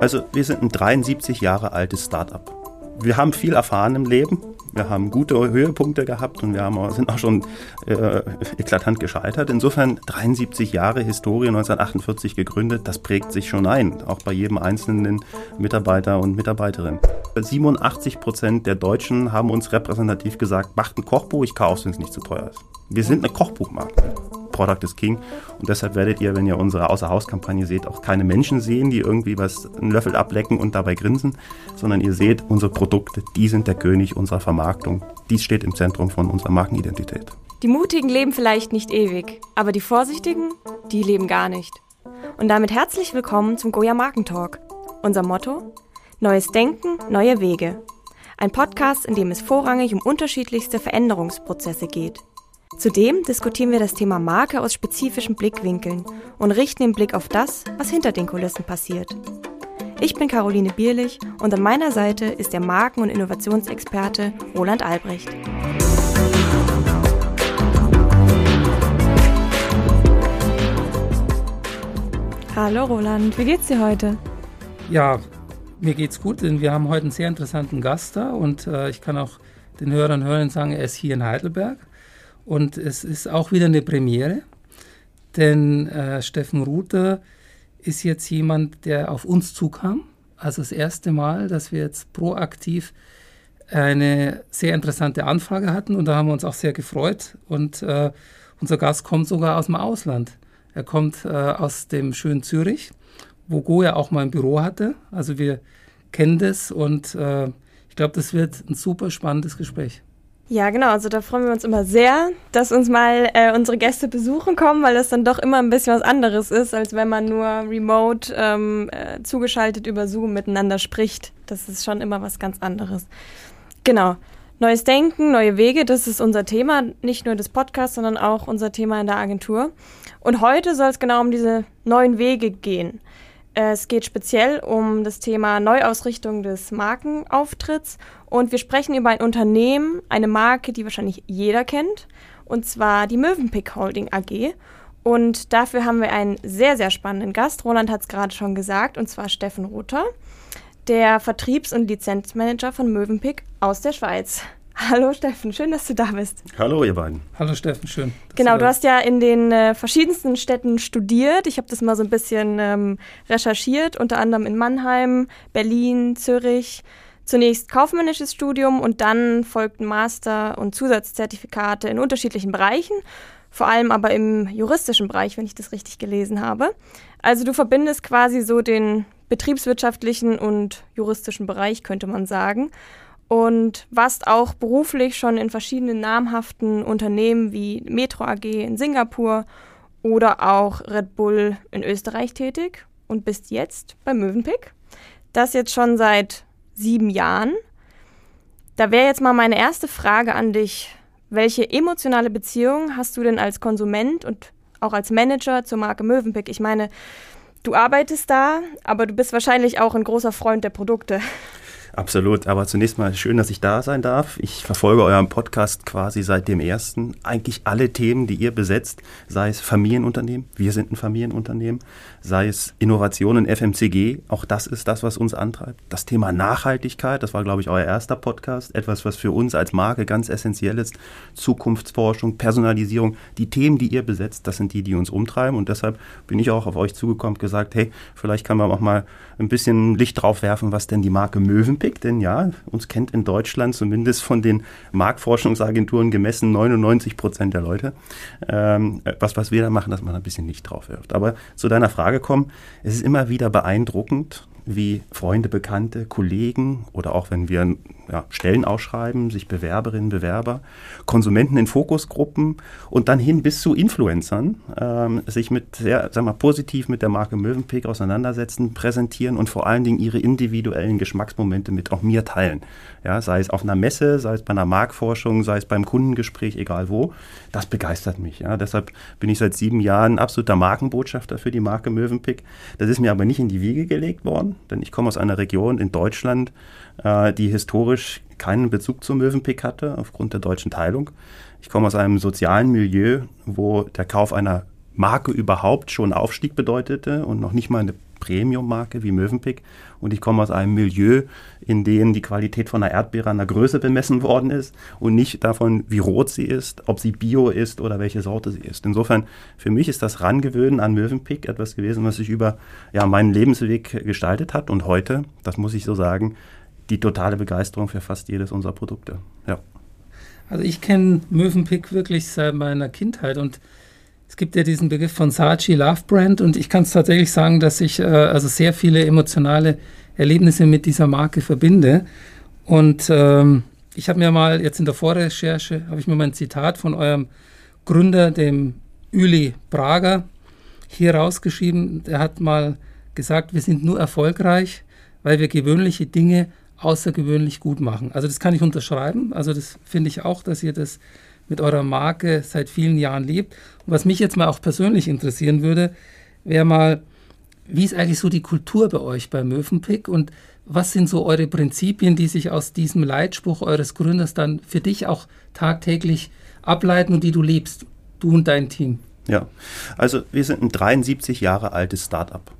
Also wir sind ein 73 Jahre altes Startup. Wir haben viel erfahren im Leben. Wir haben gute Höhepunkte gehabt und wir haben, sind auch schon äh, eklatant gescheitert. Insofern 73 Jahre Historie, 1948 gegründet, das prägt sich schon ein, auch bei jedem einzelnen Mitarbeiter und Mitarbeiterin. 87 Prozent der Deutschen haben uns repräsentativ gesagt, macht ein Kochbuch, ich kaufe es, wenn es nicht zu teuer ist. Wir sind eine Kochbuchmarke. Product is King. Und deshalb werdet ihr, wenn ihr unsere Außerhauskampagne seht, auch keine Menschen sehen, die irgendwie was einen Löffel ablecken und dabei grinsen, sondern ihr seht unsere Produkte, die sind der König unserer Vermarktung. Dies steht im Zentrum von unserer Markenidentität. Die Mutigen leben vielleicht nicht ewig, aber die Vorsichtigen, die leben gar nicht. Und damit herzlich willkommen zum Goya Markentalk. Unser Motto? Neues Denken, neue Wege. Ein Podcast, in dem es vorrangig um unterschiedlichste Veränderungsprozesse geht. Zudem diskutieren wir das Thema Marke aus spezifischen Blickwinkeln und richten den Blick auf das, was hinter den Kulissen passiert. Ich bin Caroline Bierlich und an meiner Seite ist der Marken- und Innovationsexperte Roland Albrecht. Hallo Roland, wie geht's dir heute? Ja, mir geht's gut, denn wir haben heute einen sehr interessanten Gast da und äh, ich kann auch den Hörern und Hörern sagen, er ist hier in Heidelberg. Und es ist auch wieder eine Premiere, denn äh, Steffen Ruther ist jetzt jemand, der auf uns zukam. Also das erste Mal, dass wir jetzt proaktiv eine sehr interessante Anfrage hatten und da haben wir uns auch sehr gefreut. Und äh, unser Gast kommt sogar aus dem Ausland. Er kommt äh, aus dem schönen Zürich, wo Goya auch mal ein Büro hatte. Also wir kennen das und äh, ich glaube, das wird ein super spannendes Gespräch. Ja, genau. Also da freuen wir uns immer sehr, dass uns mal äh, unsere Gäste besuchen kommen, weil das dann doch immer ein bisschen was anderes ist, als wenn man nur remote ähm, äh, zugeschaltet über Zoom miteinander spricht. Das ist schon immer was ganz anderes. Genau. Neues Denken, neue Wege, das ist unser Thema, nicht nur des Podcasts, sondern auch unser Thema in der Agentur. Und heute soll es genau um diese neuen Wege gehen. Es geht speziell um das Thema Neuausrichtung des Markenauftritts und wir sprechen über ein Unternehmen, eine Marke, die wahrscheinlich jeder kennt, und zwar die Mövenpick Holding AG. Und dafür haben wir einen sehr, sehr spannenden Gast. Roland hat es gerade schon gesagt, und zwar Steffen Rother, der Vertriebs- und Lizenzmanager von Mövenpick aus der Schweiz. Hallo Steffen, schön, dass du da bist. Hallo ihr beiden. Hallo Steffen, schön. Genau, du, du hast ja in den äh, verschiedensten Städten studiert. Ich habe das mal so ein bisschen ähm, recherchiert, unter anderem in Mannheim, Berlin, Zürich. Zunächst kaufmännisches Studium und dann folgten Master- und Zusatzzertifikate in unterschiedlichen Bereichen, vor allem aber im juristischen Bereich, wenn ich das richtig gelesen habe. Also du verbindest quasi so den betriebswirtschaftlichen und juristischen Bereich, könnte man sagen und warst auch beruflich schon in verschiedenen namhaften Unternehmen wie Metro AG in Singapur oder auch Red Bull in Österreich tätig und bist jetzt bei Mövenpick. Das jetzt schon seit sieben Jahren. Da wäre jetzt mal meine erste Frage an dich. Welche emotionale Beziehung hast du denn als Konsument und auch als Manager zur Marke Mövenpick? Ich meine, du arbeitest da, aber du bist wahrscheinlich auch ein großer Freund der Produkte. Absolut, aber zunächst mal schön, dass ich da sein darf. Ich verfolge euren Podcast quasi seit dem ersten. Eigentlich alle Themen, die ihr besetzt, sei es Familienunternehmen, wir sind ein Familienunternehmen, sei es Innovationen FMCG, auch das ist das, was uns antreibt. Das Thema Nachhaltigkeit, das war, glaube ich, euer erster Podcast, etwas, was für uns als Marke ganz essentiell ist. Zukunftsforschung, Personalisierung, die Themen, die ihr besetzt, das sind die, die uns umtreiben. Und deshalb bin ich auch auf euch zugekommen und gesagt, hey, vielleicht kann man auch mal ein bisschen Licht drauf werfen, was denn die Marke Möwenpick Einblick, denn ja, uns kennt in Deutschland zumindest von den Marktforschungsagenturen gemessen 99 Prozent der Leute. Ähm, was, was wir da machen, dass man ein bisschen Licht drauf wirft. Aber zu deiner Frage kommen, es ist immer wieder beeindruckend, wie Freunde, Bekannte, Kollegen oder auch wenn wir ja, Stellen ausschreiben, sich Bewerberinnen, Bewerber, Konsumenten in Fokusgruppen und dann hin bis zu Influencern ähm, sich mit sehr, sag mal, positiv mit der Marke Mövenpick auseinandersetzen, präsentieren und vor allen Dingen ihre individuellen Geschmacksmomente mit auch mir teilen. Ja, sei es auf einer Messe, sei es bei einer Marktforschung, sei es beim Kundengespräch, egal wo. Das begeistert mich. Ja. Deshalb bin ich seit sieben Jahren absoluter Markenbotschafter für die Marke Mövenpick. Das ist mir aber nicht in die Wiege gelegt worden, denn ich komme aus einer Region in Deutschland, äh, die historisch keinen Bezug zum Mövenpick hatte, aufgrund der deutschen Teilung. Ich komme aus einem sozialen Milieu, wo der Kauf einer Marke überhaupt schon Aufstieg bedeutete und noch nicht mal eine Premium-Marke wie Mövenpick und ich komme aus einem Milieu, in dem die Qualität von einer Erdbeere an der Größe bemessen worden ist und nicht davon, wie rot sie ist, ob sie bio ist oder welche Sorte sie ist. Insofern, für mich ist das Rangewöhnen an Mövenpick etwas gewesen, was sich über ja, meinen Lebensweg gestaltet hat und heute, das muss ich so sagen, die totale Begeisterung für fast jedes unserer Produkte. Ja. Also ich kenne Mövenpick wirklich seit meiner Kindheit und es gibt ja diesen Begriff von Saatchi Love Brand und ich kann es tatsächlich sagen, dass ich äh, also sehr viele emotionale Erlebnisse mit dieser Marke verbinde. Und ähm, ich habe mir mal jetzt in der Vorrecherche, habe ich mir mal ein Zitat von eurem Gründer, dem Uli Prager, hier rausgeschrieben. Er hat mal gesagt, wir sind nur erfolgreich, weil wir gewöhnliche Dinge außergewöhnlich gut machen. Also das kann ich unterschreiben. Also das finde ich auch, dass ihr das mit eurer Marke seit vielen Jahren lebt. Und was mich jetzt mal auch persönlich interessieren würde, wäre mal, wie ist eigentlich so die Kultur bei euch bei Mövenpick und was sind so eure Prinzipien, die sich aus diesem Leitspruch eures Gründers dann für dich auch tagtäglich ableiten und die du lebst, du und dein Team? Ja, also wir sind ein 73 Jahre altes Startup.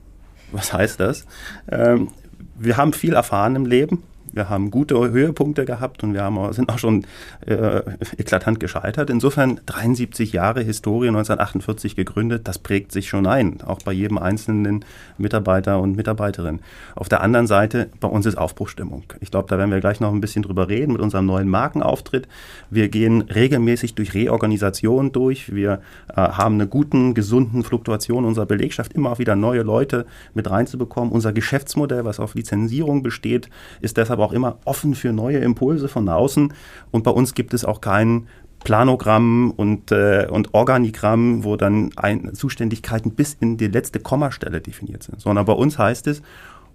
Was heißt das? Ähm, wir haben viel erfahren im Leben wir haben gute Höhepunkte gehabt und wir haben, sind auch schon äh, eklatant gescheitert. Insofern 73 Jahre Historie, 1948 gegründet, das prägt sich schon ein, auch bei jedem einzelnen Mitarbeiter und Mitarbeiterin. Auf der anderen Seite, bei uns ist Aufbruchstimmung. Ich glaube, da werden wir gleich noch ein bisschen drüber reden mit unserem neuen Markenauftritt. Wir gehen regelmäßig durch Reorganisation durch. Wir äh, haben eine guten, gesunden Fluktuation unserer Belegschaft, immer auch wieder neue Leute mit reinzubekommen. Unser Geschäftsmodell, was auf Lizenzierung besteht, ist deshalb aber auch immer offen für neue Impulse von außen. Und bei uns gibt es auch kein Planogramm und, äh, und Organigramm, wo dann ein, Zuständigkeiten bis in die letzte Kommastelle definiert sind, sondern bei uns heißt es,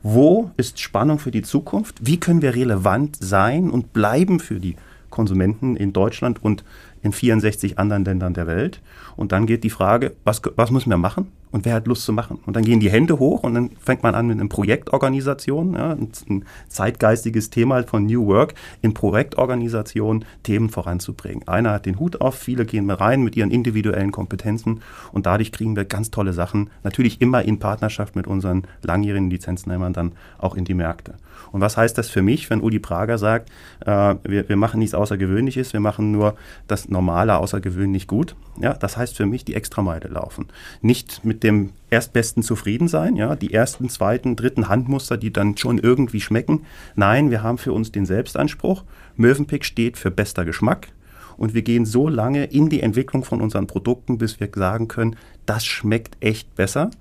wo ist Spannung für die Zukunft? Wie können wir relevant sein und bleiben für die Konsumenten in Deutschland und in 64 anderen Ländern der Welt? Und dann geht die Frage, was, was müssen wir machen? Und wer hat Lust zu machen? Und dann gehen die Hände hoch und dann fängt man an mit einer Projektorganisation, ja, ein zeitgeistiges Thema von New Work, in Projektorganisation Themen voranzubringen. Einer hat den Hut auf, viele gehen rein mit ihren individuellen Kompetenzen und dadurch kriegen wir ganz tolle Sachen, natürlich immer in Partnerschaft mit unseren langjährigen Lizenznehmern dann auch in die Märkte. Und was heißt das für mich, wenn Uli Prager sagt, äh, wir, wir machen nichts Außergewöhnliches, wir machen nur das Normale außergewöhnlich gut? Ja, das heißt für mich die Extrameile laufen. Nicht mit dem Erstbesten zufrieden sein, ja, die ersten, zweiten, dritten Handmuster, die dann schon irgendwie schmecken. Nein, wir haben für uns den Selbstanspruch. Mövenpick steht für bester Geschmack. Und wir gehen so lange in die Entwicklung von unseren Produkten, bis wir sagen können, das schmeckt echt besser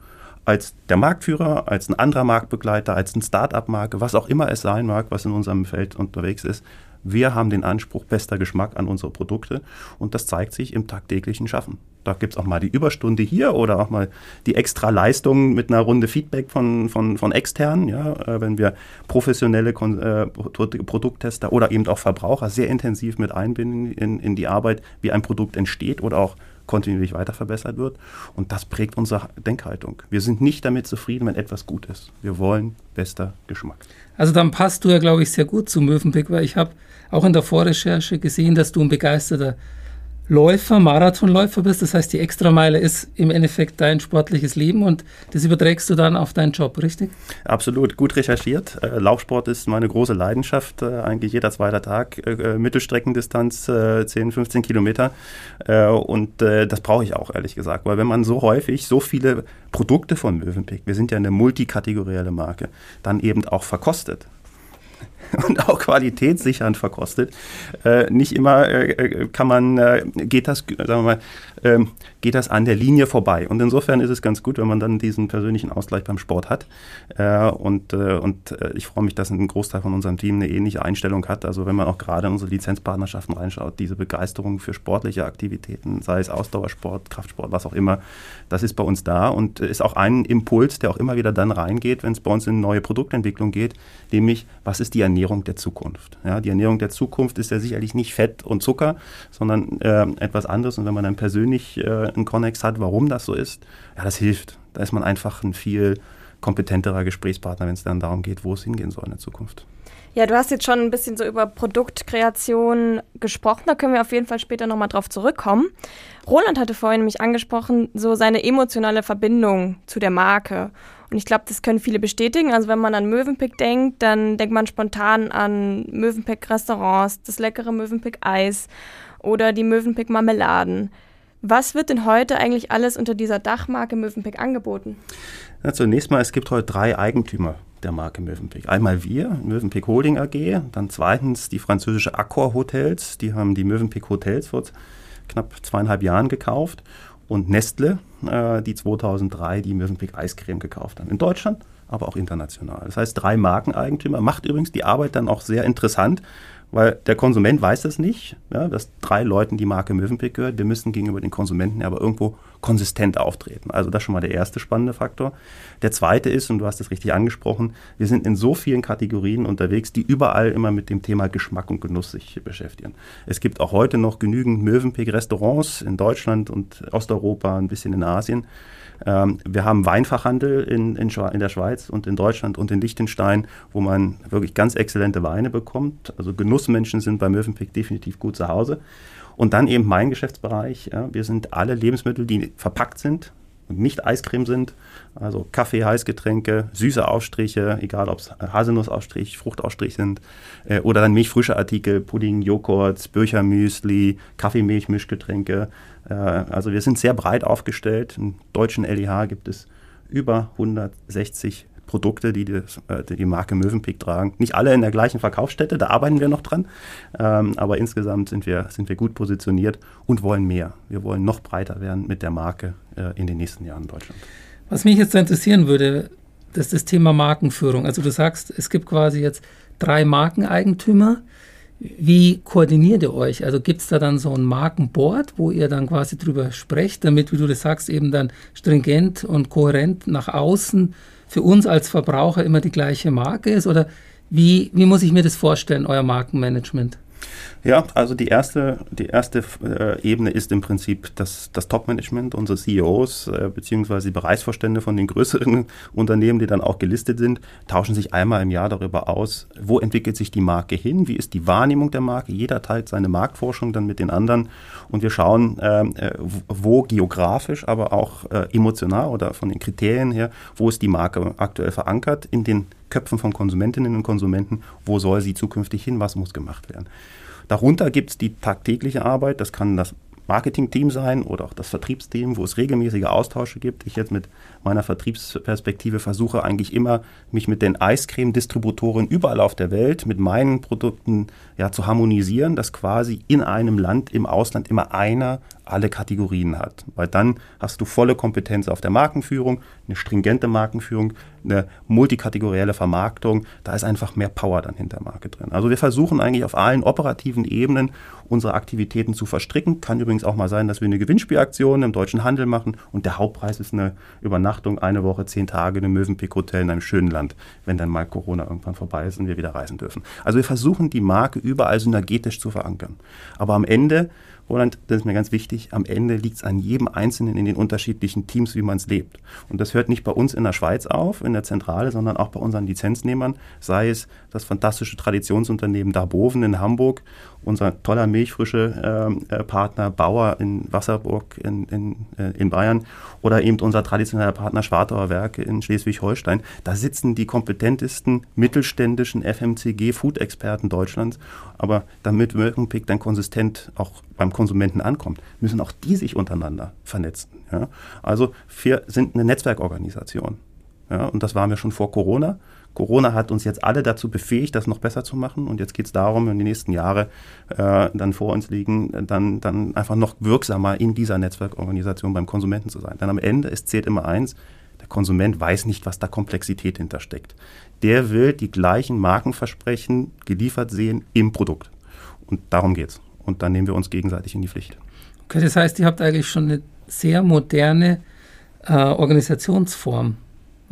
als der Marktführer, als ein anderer Marktbegleiter, als ein Start-up-Marke, was auch immer es sein mag, was in unserem Feld unterwegs ist. Wir haben den Anspruch, bester Geschmack an unsere Produkte und das zeigt sich im tagtäglichen Schaffen. Da gibt es auch mal die Überstunde hier oder auch mal die extra Leistung mit einer Runde Feedback von, von, von externen, ja, äh, wenn wir professionelle Kon äh, Produkttester oder eben auch Verbraucher sehr intensiv mit einbinden in, in die Arbeit, wie ein Produkt entsteht oder auch kontinuierlich weiter verbessert wird. Und das prägt unsere Denkhaltung. Wir sind nicht damit zufrieden, wenn etwas gut ist. Wir wollen bester Geschmack. Also dann passt du ja, glaube ich, sehr gut zu Mövenpick, weil ich habe auch in der Vorrecherche gesehen, dass du ein begeisterter Läufer, Marathonläufer bist. Das heißt, die Extrameile ist im Endeffekt dein sportliches Leben und das überträgst du dann auf deinen Job, richtig? Absolut, gut recherchiert. Äh, Laufsport ist meine große Leidenschaft. Äh, eigentlich jeder zweite Tag, äh, Mittelstreckendistanz, 10, 15 Kilometer. und das brauche ich auch, ehrlich gesagt. Weil wenn man so häufig so viele Produkte von Mövenpick, wir sind ja eine multikategorielle Marke, dann eben auch verkostet und auch qualitätssichernd verkostet. Äh, nicht immer äh, äh, kann man, äh, geht das, sagen wir mal, ähm, geht das an der Linie vorbei. Und insofern ist es ganz gut, wenn man dann diesen persönlichen Ausgleich beim Sport hat. Äh, und äh, und ich freue mich, dass ein Großteil von unserem Team eine ähnliche Einstellung hat. Also wenn man auch gerade in unsere Lizenzpartnerschaften reinschaut, diese Begeisterung für sportliche Aktivitäten, sei es Ausdauersport, Kraftsport, was auch immer, das ist bei uns da und ist auch ein Impuls, der auch immer wieder dann reingeht, wenn es bei uns in neue Produktentwicklung geht, nämlich, was ist die Ernährung der Zukunft? Ja, die Ernährung der Zukunft ist ja sicherlich nicht Fett und Zucker, sondern äh, etwas anderes. Und wenn man dann persönlich äh, einen Konnex hat, warum das so ist, ja, das hilft. Da ist man einfach ein viel kompetenterer Gesprächspartner, wenn es dann darum geht, wo es hingehen soll in der Zukunft. Ja, du hast jetzt schon ein bisschen so über Produktkreation gesprochen. Da können wir auf jeden Fall später nochmal drauf zurückkommen. Roland hatte vorhin nämlich angesprochen, so seine emotionale Verbindung zu der Marke. Und ich glaube, das können viele bestätigen. Also wenn man an Mövenpick denkt, dann denkt man spontan an Mövenpick Restaurants, das leckere Mövenpick Eis oder die Mövenpick Marmeladen. Was wird denn heute eigentlich alles unter dieser Dachmarke Mövenpick angeboten? Ja, zunächst mal, es gibt heute drei Eigentümer der Marke Mövenpick. Einmal wir, Mövenpick Holding AG, dann zweitens die französische Accor Hotels, die haben die Mövenpick Hotels vor knapp zweieinhalb Jahren gekauft und Nestle, äh, die 2003 die Mövenpick Eiscreme gekauft haben. In Deutschland, aber auch international. Das heißt, drei Markeneigentümer macht übrigens die Arbeit dann auch sehr interessant, weil der Konsument weiß das nicht, ja, dass drei Leuten die Marke Mövenpick gehört. Wir müssen gegenüber den Konsumenten aber irgendwo konsistent auftreten. Also das ist schon mal der erste spannende Faktor. Der zweite ist, und du hast es richtig angesprochen, wir sind in so vielen Kategorien unterwegs, die überall immer mit dem Thema Geschmack und Genuss sich beschäftigen. Es gibt auch heute noch genügend Mövenpick-Restaurants in Deutschland und Osteuropa, ein bisschen in Asien. Ähm, wir haben Weinfachhandel in, in, in, der Schweiz und in Deutschland und in Liechtenstein, wo man wirklich ganz exzellente Weine bekommt. Also Genussmenschen sind bei Mövenpick definitiv gut zu Hause. Und dann eben mein Geschäftsbereich. Ja, wir sind alle Lebensmittel, die verpackt sind und nicht Eiscreme sind. Also Kaffee, Heißgetränke, süße Aufstriche, egal ob es Haselnussaufstrich, Fruchtaufstrich sind, äh, oder dann milchfrische Artikel, Pudding, Joghurt, Büchermüsli, Kaffeemilch, Mischgetränke. Äh, also wir sind sehr breit aufgestellt. Im deutschen LEH gibt es über 160 Produkte, die die, äh, die Marke Mövenpick tragen. Nicht alle in der gleichen Verkaufsstätte, da arbeiten wir noch dran. Ähm, aber insgesamt sind wir, sind wir gut positioniert und wollen mehr. Wir wollen noch breiter werden mit der Marke äh, in den nächsten Jahren in Deutschland. Was mich jetzt interessieren würde, das ist das Thema Markenführung. Also du sagst, es gibt quasi jetzt drei Markeneigentümer. Wie koordiniert ihr euch? Also gibt es da dann so ein Markenboard, wo ihr dann quasi drüber sprecht, damit, wie du das sagst, eben dann stringent und kohärent nach außen für uns als Verbraucher immer die gleiche Marke ist? Oder wie, wie muss ich mir das vorstellen, euer Markenmanagement? Ja, also die erste, die erste äh, Ebene ist im Prinzip das, das Top-Management, unsere CEOs äh, beziehungsweise die Bereichsvorstände von den größeren Unternehmen, die dann auch gelistet sind, tauschen sich einmal im Jahr darüber aus, wo entwickelt sich die Marke hin, wie ist die Wahrnehmung der Marke. Jeder teilt seine Marktforschung dann mit den anderen und wir schauen, ähm, äh, wo geografisch, aber auch äh, emotional oder von den Kriterien her, wo ist die Marke aktuell verankert in den Köpfen von Konsumentinnen und Konsumenten, wo soll sie zukünftig hin, was muss gemacht werden. Darunter gibt es die tagtägliche Arbeit, das kann das Marketingteam sein oder auch das Vertriebsteam, wo es regelmäßige Austausche gibt. Ich jetzt mit meiner Vertriebsperspektive versuche eigentlich immer, mich mit den Eiscreme-Distributoren überall auf der Welt mit meinen Produkten ja, zu harmonisieren, dass quasi in einem Land, im Ausland immer einer alle Kategorien hat. Weil dann hast du volle Kompetenz auf der Markenführung, eine stringente Markenführung, eine multikategorielle Vermarktung. Da ist einfach mehr Power dann hinter Marke drin. Also wir versuchen eigentlich auf allen operativen Ebenen unsere Aktivitäten zu verstricken. Kann übrigens auch mal sein, dass wir eine Gewinnspielaktion im deutschen Handel machen und der Hauptpreis ist eine Übernachtung, eine Woche, zehn Tage in einem Mövenpick-Hotel in einem schönen Land, wenn dann mal Corona irgendwann vorbei ist und wir wieder reisen dürfen. Also wir versuchen die Marke überall synergetisch zu verankern. Aber am Ende Roland, das ist mir ganz wichtig, am Ende liegt es an jedem Einzelnen in den unterschiedlichen Teams, wie man es lebt. Und das hört nicht bei uns in der Schweiz auf, in der Zentrale, sondern auch bei unseren Lizenznehmern, sei es das fantastische Traditionsunternehmen Darboven in Hamburg unser toller milchfrische ähm, äh, Partner Bauer in Wasserburg in, in, äh, in Bayern oder eben unser traditioneller Partner Schwartauer Werke in Schleswig-Holstein. Da sitzen die kompetentesten mittelständischen FMCG-Food-Experten Deutschlands. Aber damit Mövenpick dann konsistent auch beim Konsumenten ankommt, müssen auch die sich untereinander vernetzen. Ja? Also wir sind eine Netzwerkorganisation. Ja? Und das waren wir schon vor Corona. Corona hat uns jetzt alle dazu befähigt, das noch besser zu machen. Und jetzt geht es darum, in den nächsten Jahren äh, dann vor uns liegen, dann, dann einfach noch wirksamer in dieser Netzwerkorganisation beim Konsumenten zu sein. Denn am Ende, es zählt immer eins, der Konsument weiß nicht, was da Komplexität hintersteckt. Der will die gleichen Markenversprechen geliefert sehen im Produkt. Und darum geht's. Und dann nehmen wir uns gegenseitig in die Pflicht. Okay, das heißt, ihr habt eigentlich schon eine sehr moderne äh, Organisationsform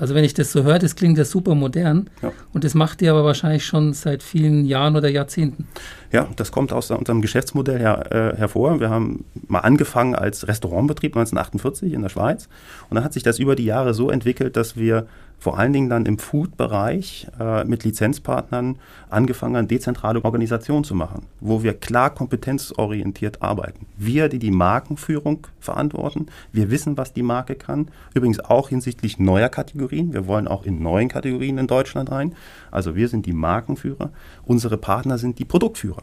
also wenn ich das so höre, das klingt ja super modern ja. und das macht ihr aber wahrscheinlich schon seit vielen Jahren oder Jahrzehnten. Ja, das kommt aus unserem Geschäftsmodell her, äh, hervor. Wir haben mal angefangen als Restaurantbetrieb 1948 in der Schweiz und dann hat sich das über die Jahre so entwickelt, dass wir vor allen Dingen dann im Food-Bereich äh, mit Lizenzpartnern angefangen, eine dezentrale Organisation zu machen, wo wir klar kompetenzorientiert arbeiten. Wir, die die Markenführung verantworten, wir wissen, was die Marke kann. Übrigens auch hinsichtlich neuer Kategorien. Wir wollen auch in neuen Kategorien in Deutschland rein. Also wir sind die Markenführer. Unsere Partner sind die Produktführer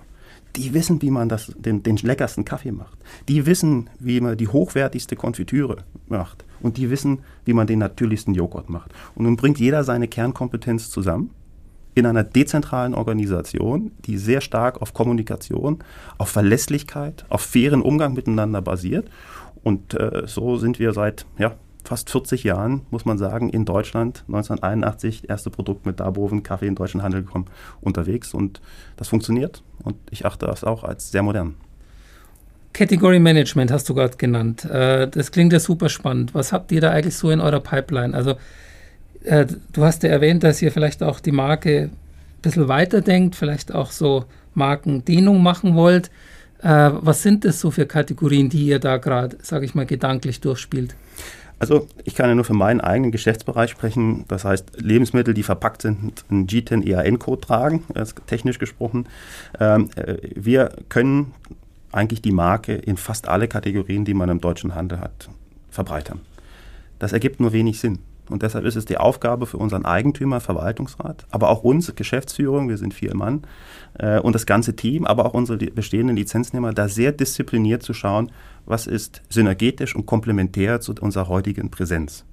die wissen, wie man das, den, den leckersten Kaffee macht. Die wissen, wie man die hochwertigste Konfitüre macht. Und die wissen, wie man den natürlichsten Joghurt macht. Und nun bringt jeder seine Kernkompetenz zusammen in einer dezentralen Organisation, die sehr stark auf Kommunikation, auf Verlässlichkeit, auf fairen Umgang miteinander basiert. Und äh, so sind wir seit ja, fast 40 Jahren, muss man sagen, in Deutschland, 1981, erste Produkt mit Darboven Kaffee in deutschen Handel gekommen, unterwegs. Und das funktioniert. Und ich achte das auch als sehr modern. Category Management hast du gerade genannt. Äh, das klingt ja super spannend. Was habt ihr da eigentlich so in eurer Pipeline? Also, äh, du hast ja erwähnt, dass ihr vielleicht auch die Marke ein bisschen weiterdenkt, vielleicht auch so Markendehnung machen wollt. Äh, was sind das so für Kategorien, die ihr da gerade, sage ich mal, gedanklich durchspielt? Also ich kann ja nur für meinen eigenen Geschäftsbereich sprechen. Das heißt, Lebensmittel, die verpackt sind, einen G10 EAN-Code tragen, technisch gesprochen. Ähm, wir können eigentlich die Marke in fast alle Kategorien, die man im deutschen Handel hat, verbreitern. Das ergibt nur wenig Sinn. Und deshalb ist es die Aufgabe für unseren Eigentümer, Verwaltungsrat, aber auch uns, Geschäftsführung, wir sind vier Mann, äh, und das ganze Team, aber auch unsere bestehenden Lizenznehmer, da sehr diszipliniert zu schauen, was ist synergetisch und komplementär zu unserer heutigen Präsenz.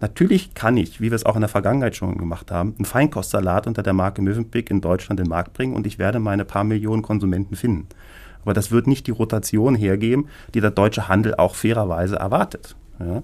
Natürlich kann ich, wie wir es auch in der Vergangenheit schon gemacht haben, einen Feinkostsalat unter der Marke Mövenpick in Deutschland in den Markt bringen und ich werde meine paar Millionen Konsumenten finden. Aber das wird nicht die Rotation hergeben, die der deutsche Handel auch fairerweise erwartet. Ja?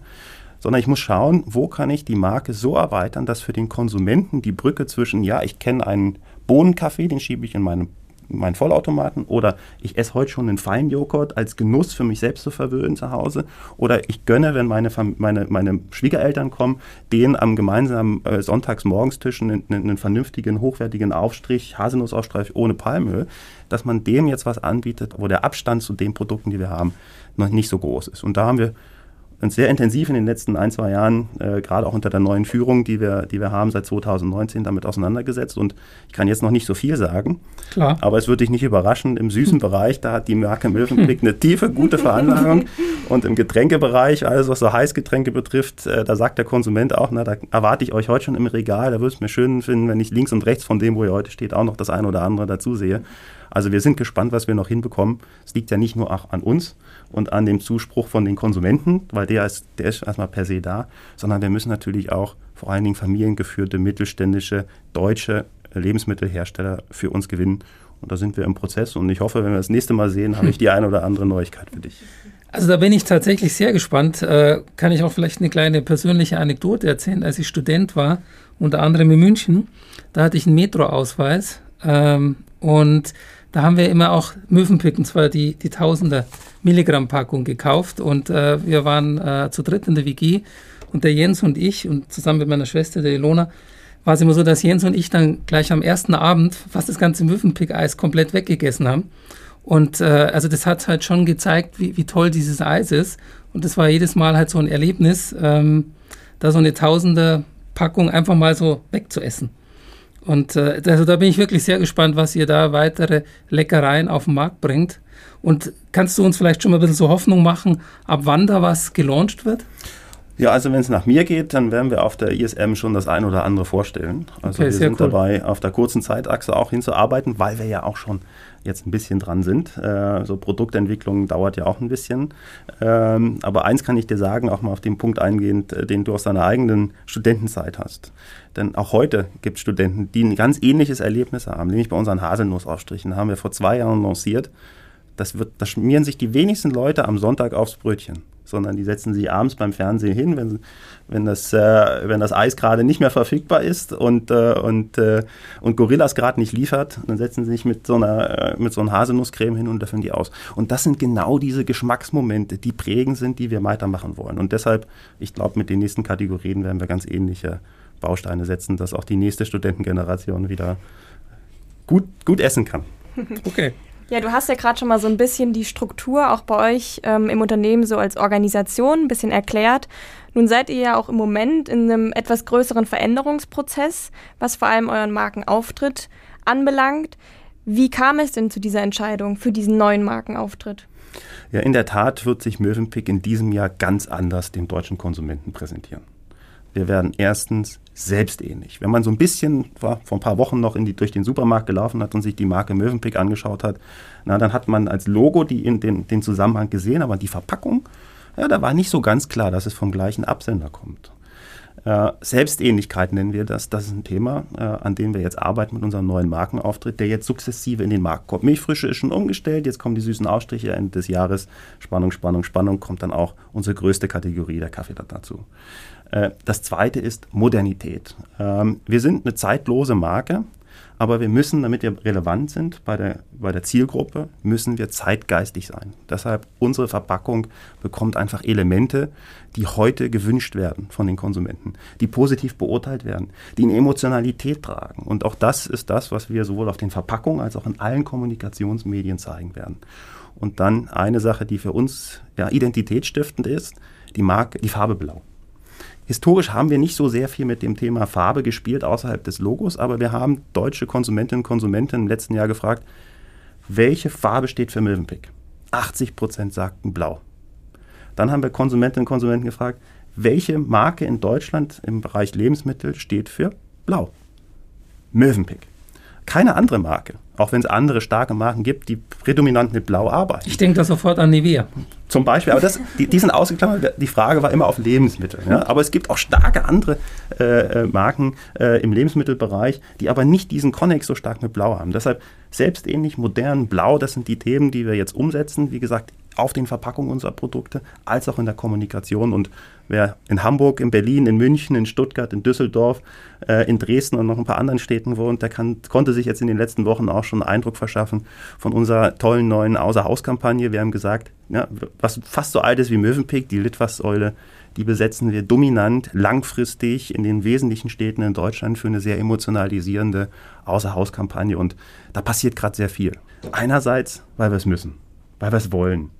Sondern ich muss schauen, wo kann ich die Marke so erweitern, dass für den Konsumenten die Brücke zwischen, ja, ich kenne einen Bohnenkaffee, den schiebe ich in meinem meinen Vollautomaten oder ich esse heute schon einen Feinjoghurt als Genuss für mich selbst zu verwöhnen zu Hause oder ich gönne, wenn meine, meine, meine Schwiegereltern kommen, denen am gemeinsamen äh, Sonntagsmorgenstisch einen, einen, vernünftigen, hochwertigen Aufstrich, Haselnussaufstrich ohne Palmöl, dass man dem jetzt was anbietet, wo der Abstand zu den Produkten, die wir haben, noch nicht so groß ist. Und da haben wir uns sehr intensiv in den letzten ein, zwei Jahren, äh, gerade auch unter der neuen Führung, die wir, die wir haben seit 2019, damit auseinandergesetzt. Und ich kann jetzt noch nicht so viel sagen. Klar. Aber es würde dich nicht überraschen, im süßen Bereich, da hat die Marke Mövenpick eine tiefe, gute Veranlagung. Und im Getränkebereich, alles was so Heißgetränke betrifft, äh, da sagt der Konsument auch, na, da erwarte ich euch heute schon im Regal. Da würde es mir schön finden, wenn ich links und rechts von dem, wo ihr heute steht, auch noch das eine oder andere dazu sehe. Also wir sind gespannt, was wir noch hinbekommen. Es liegt ja nicht nur an uns und an dem Zuspruch von den Konsumenten, weil der ist, der ist erstmal per se da, sondern wir müssen natürlich auch vor allen Dingen familiengeführte, mittelständische, deutsche Lebensmittelhersteller für uns gewinnen. Und da sind wir im Prozess und ich hoffe, wenn wir das nächste Mal sehen, habe ich die eine oder andere Neuigkeit für dich. Also da bin ich tatsächlich sehr gespannt. Äh, kann ich auch vielleicht eine kleine persönliche Anekdote erzählen. Als ich Student war, unter anderem in München, da hatte ich einen Metroausweis ähm, und da haben wir immer auch Möwenpick, und zwar die, die Tausender Milligramm Packung gekauft. Und äh, wir waren äh, zu dritt in der WG und der Jens und ich und zusammen mit meiner Schwester, der Ilona, war es immer so, dass Jens und ich dann gleich am ersten Abend fast das ganze Möwenpick-Eis komplett weggegessen haben. Und äh, also das hat halt schon gezeigt, wie, wie toll dieses Eis ist. Und das war jedes Mal halt so ein Erlebnis, ähm, da so eine Tausender Packung einfach mal so wegzuessen. Und äh, also da bin ich wirklich sehr gespannt, was ihr da weitere Leckereien auf den Markt bringt. Und kannst du uns vielleicht schon mal ein bisschen so Hoffnung machen, ab wann da was gelauncht wird? Ja, also wenn es nach mir geht, dann werden wir auf der ISM schon das ein oder andere vorstellen. Also okay, wir sind cool. dabei, auf der kurzen Zeitachse auch hinzuarbeiten, weil wir ja auch schon jetzt ein bisschen dran sind. Äh, so Produktentwicklung dauert ja auch ein bisschen. Ähm, aber eins kann ich dir sagen, auch mal auf den Punkt eingehend, äh, den du aus deiner eigenen Studentenzeit hast. Denn auch heute gibt es Studenten, die ein ganz ähnliches Erlebnis haben, nämlich bei unseren Haselnussaufstrichen. haben wir vor zwei Jahren lanciert. Das, wird, das schmieren sich die wenigsten Leute am Sonntag aufs Brötchen sondern die setzen sich abends beim Fernsehen hin, wenn, wenn, das, äh, wenn das Eis gerade nicht mehr verfügbar ist und, äh, und, äh, und Gorillas gerade nicht liefert, dann setzen sie sich mit so einer, äh, mit so einer Haselnusscreme hin und löffeln die aus. Und das sind genau diese Geschmacksmomente, die prägend sind, die wir weitermachen wollen. Und deshalb, ich glaube, mit den nächsten Kategorien werden wir ganz ähnliche Bausteine setzen, dass auch die nächste Studentengeneration wieder gut, gut essen kann. Okay. Ja, du hast ja gerade schon mal so ein bisschen die Struktur auch bei euch ähm, im Unternehmen so als Organisation ein bisschen erklärt. Nun seid ihr ja auch im Moment in einem etwas größeren Veränderungsprozess, was vor allem euren Markenauftritt anbelangt. Wie kam es denn zu dieser Entscheidung für diesen neuen Markenauftritt? Ja, in der Tat wird sich Mövenpick in diesem Jahr ganz anders dem deutschen Konsumenten präsentieren. Wir werden erstens selbstähnlich. Wenn man so ein bisschen vor, vor ein paar Wochen noch die, durch den Supermarkt gelaufen hat und sich die Marke Mövenpick angeschaut hat, na, dann hat man als Logo die den, den Zusammenhang gesehen, aber die Verpackung, ja, da war nicht so ganz klar, dass es vom gleichen Absender kommt. Äh, Selbstähnlichkeit nennen wir das. Das ist ein Thema, äh, an dem wir jetzt arbeiten mit unserem neuen Markenauftritt, der jetzt sukzessive in den Markt kommt. Milchfrische ist schon umgestellt, jetzt kommen die süßen Ausstriche Ende des Jahres. Spannung, Spannung, Spannung kommt dann auch unsere größte Kategorie, der Kaffee dazu. Äh, das zweite ist Modernität. Ähm, wir sind eine zeitlose Marke. Aber wir müssen, damit wir relevant sind bei der, bei der Zielgruppe, müssen wir zeitgeistig sein. Deshalb unsere Verpackung bekommt einfach Elemente, die heute gewünscht werden von den Konsumenten, die positiv beurteilt werden, die eine Emotionalität tragen. Und auch das ist das, was wir sowohl auf den Verpackungen als auch in allen Kommunikationsmedien zeigen werden. Und dann eine Sache, die für uns ja, identitätsstiftend ist, die Marke, die Farbe Blau. Historisch haben wir nicht so sehr viel mit dem Thema Farbe gespielt außerhalb des Logos, aber wir haben deutsche Konsumentinnen und Konsumenten im letzten Jahr gefragt, welche Farbe steht für Mövenpick? 80 Prozent sagten blau. Dann haben wir Konsumentinnen und Konsumenten gefragt, welche Marke in Deutschland im Bereich Lebensmittel steht für blau? Mövenpick. Keine andere Marke, auch wenn es andere starke Marken gibt, die prädominant mit Blau arbeiten. Ich denke da sofort an Nivea. Zum Beispiel, aber das, die, die sind ausgeklammert. Die Frage war immer auf Lebensmittel. Ja? Aber es gibt auch starke andere äh, äh, Marken äh, im Lebensmittelbereich, die aber nicht diesen Connex so stark mit Blau haben. Deshalb selbstähnlich, modern, Blau, das sind die Themen, die wir jetzt umsetzen. Wie gesagt, auf den Verpackungen unserer Produkte als auch in der Kommunikation. Und wer in Hamburg, in Berlin, in München, in Stuttgart, in Düsseldorf, äh, in Dresden und noch ein paar anderen Städten wohnt, der kann, konnte sich jetzt in den letzten Wochen auch schon einen Eindruck verschaffen von unserer tollen neuen Außerhauskampagne. Wir haben gesagt, ja, was fast so alt ist wie Mövenpick, die Litfaßsäule, die besetzen wir dominant, langfristig in den wesentlichen Städten in Deutschland für eine sehr emotionalisierende Außerhauskampagne. Und da passiert gerade sehr viel. Einerseits, weil wir es müssen, weil wir es wollen.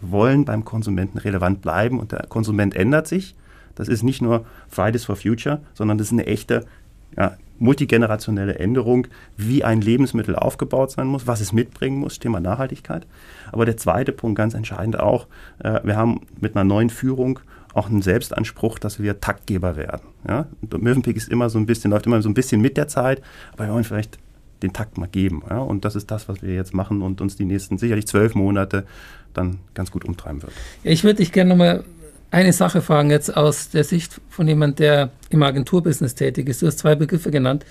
Wir wollen beim Konsumenten relevant bleiben und der Konsument ändert sich. Das ist nicht nur Fridays for Future, sondern das ist eine echte ja, multigenerationelle Änderung, wie ein Lebensmittel aufgebaut sein muss, was es mitbringen muss, Thema Nachhaltigkeit. Aber der zweite Punkt, ganz entscheidend auch, äh, wir haben mit einer neuen Führung auch einen Selbstanspruch, dass wir Taktgeber werden. Ja? Mövenpick ist immer so ein bisschen, läuft immer so ein bisschen mit der Zeit, aber wir wollen vielleicht den Takt mal geben. Ja? Und das ist das, was wir jetzt machen und uns die nächsten sicherlich zwölf Monate dann ganz gut umtreiben wird. Ich würde dich gerne nochmal eine Sache fragen, jetzt aus der Sicht von jemand, der im Agenturbusiness tätig ist. Du hast zwei Begriffe genannt,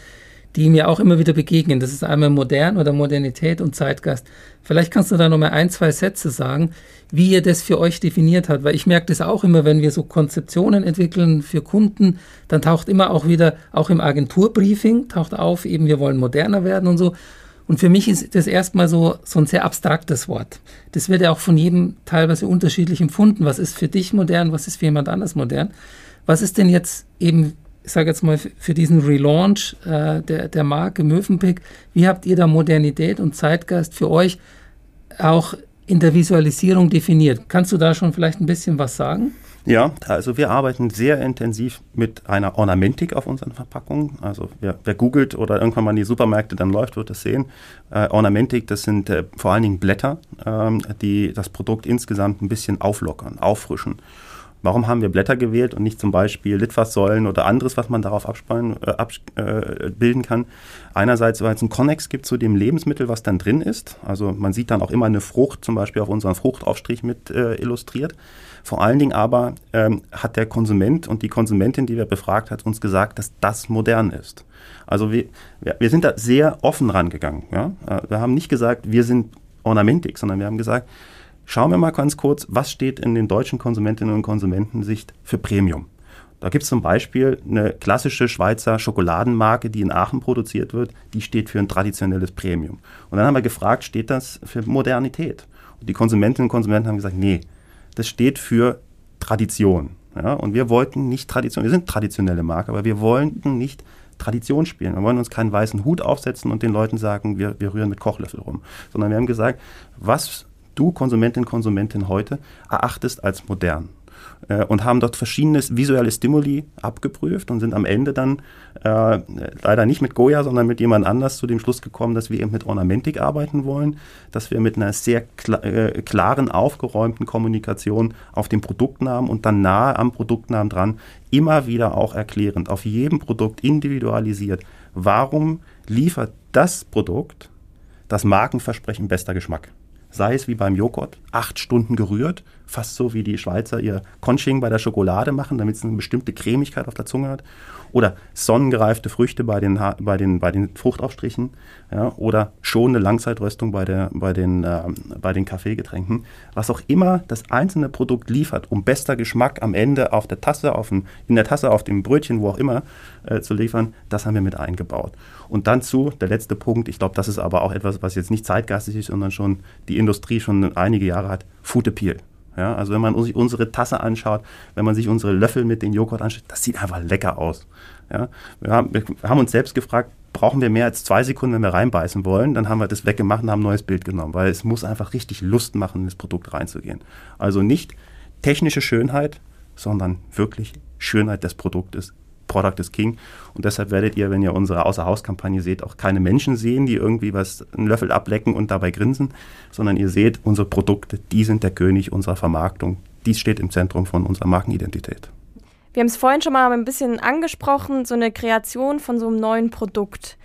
die mir auch immer wieder begegnen. Das ist einmal modern oder Modernität und Zeitgeist. Vielleicht kannst du da nochmal ein, zwei Sätze sagen, wie ihr das für euch definiert habt, weil ich merke das auch immer, wenn wir so Konzeptionen entwickeln für Kunden, dann taucht immer auch wieder, auch im Agenturbriefing, taucht auf, eben wir wollen moderner werden und so. Und für mich ist das erstmal so, so ein sehr abstraktes Wort. Das wird ja auch von jedem teilweise unterschiedlich empfunden. Was ist für dich modern, was ist für jemand anders modern? Was ist denn jetzt eben, ich sage jetzt mal, für diesen Relaunch äh, der, der Marke Mövenpick, wie habt ihr da Modernität und Zeitgeist für euch auch in der Visualisierung definiert? Kannst du da schon vielleicht ein bisschen was sagen? Ja, also wir arbeiten sehr intensiv mit einer Ornamentik auf unseren Verpackungen. Also wer, wer googelt oder irgendwann mal in die Supermärkte dann läuft, wird das sehen. Äh, Ornamentik, das sind äh, vor allen Dingen Blätter, ähm, die das Produkt insgesamt ein bisschen auflockern, auffrischen. Warum haben wir Blätter gewählt und nicht zum Beispiel Litfaßsäulen oder anderes, was man darauf abspannen, äh, abbilden äh, kann? Einerseits, weil es einen Konnex gibt zu dem Lebensmittel, was dann drin ist. Also man sieht dann auch immer eine Frucht, zum Beispiel auf unserem Fruchtaufstrich mit äh, illustriert. Vor allen Dingen aber ähm, hat der Konsument und die Konsumentin, die wir befragt hat, uns gesagt, dass das modern ist. Also wir, wir sind da sehr offen rangegangen. Ja? Äh, wir haben nicht gesagt, wir sind Ornamentik, sondern wir haben gesagt, Schauen wir mal ganz kurz, was steht in den deutschen Konsumentinnen und Konsumentensicht für Premium. Da gibt es zum Beispiel eine klassische Schweizer Schokoladenmarke, die in Aachen produziert wird, die steht für ein traditionelles Premium. Und dann haben wir gefragt, steht das für Modernität? Und die Konsumentinnen und Konsumenten haben gesagt, nee, das steht für Tradition. Ja? Und wir wollten nicht Tradition, wir sind traditionelle Marke, aber wir wollten nicht Tradition spielen. Wir wollen uns keinen weißen Hut aufsetzen und den Leuten sagen, wir, wir rühren mit Kochlöffel rum. Sondern wir haben gesagt, was du Konsumentin, Konsumentin heute erachtest als modern. Äh, und haben dort verschiedene visuelle Stimuli abgeprüft und sind am Ende dann äh, leider nicht mit Goya, sondern mit jemand anders zu dem Schluss gekommen, dass wir eben mit Ornamentik arbeiten wollen, dass wir mit einer sehr kla äh, klaren, aufgeräumten Kommunikation auf dem Produktnamen und dann nahe am Produktnamen dran immer wieder auch erklärend, auf jedem Produkt individualisiert, warum liefert das Produkt das Markenversprechen bester Geschmack sei es wie beim Joghurt, acht Stunden gerührt, fast so wie die Schweizer ihr Conching bei der Schokolade machen, damit es eine bestimmte Cremigkeit auf der Zunge hat. Oder sonnengereifte Früchte bei den, bei den, bei den Fruchtaufstrichen. Ja, oder schonende Langzeitröstung bei, der, bei, den, äh, bei den Kaffeegetränken. Was auch immer das einzelne Produkt liefert, um bester Geschmack am Ende auf der Tasse, auf dem, in der Tasse, auf dem Brötchen, wo auch immer, äh, zu liefern, das haben wir mit eingebaut. Und dann zu, der letzte Punkt, ich glaube, das ist aber auch etwas, was jetzt nicht zeitgeistig ist, sondern schon die Industrie schon einige Jahre hat, Food Appeal. Ja, also wenn man sich unsere Tasse anschaut, wenn man sich unsere Löffel mit den Joghurt anschaut, das sieht einfach lecker aus. Ja, wir, haben, wir haben uns selbst gefragt, brauchen wir mehr als zwei Sekunden, wenn wir reinbeißen wollen? Dann haben wir das weggemacht und haben ein neues Bild genommen, weil es muss einfach richtig Lust machen, in das Produkt reinzugehen. Also nicht technische Schönheit, sondern wirklich Schönheit des Produktes Product is King. Und deshalb werdet ihr, wenn ihr unsere Außerhauskampagne seht, auch keine Menschen sehen, die irgendwie was einen Löffel ablecken und dabei grinsen, sondern ihr seht unsere Produkte, die sind der König unserer Vermarktung. Dies steht im Zentrum von unserer Markenidentität. Wir haben es vorhin schon mal ein bisschen angesprochen, so eine Kreation von so einem neuen Produkt.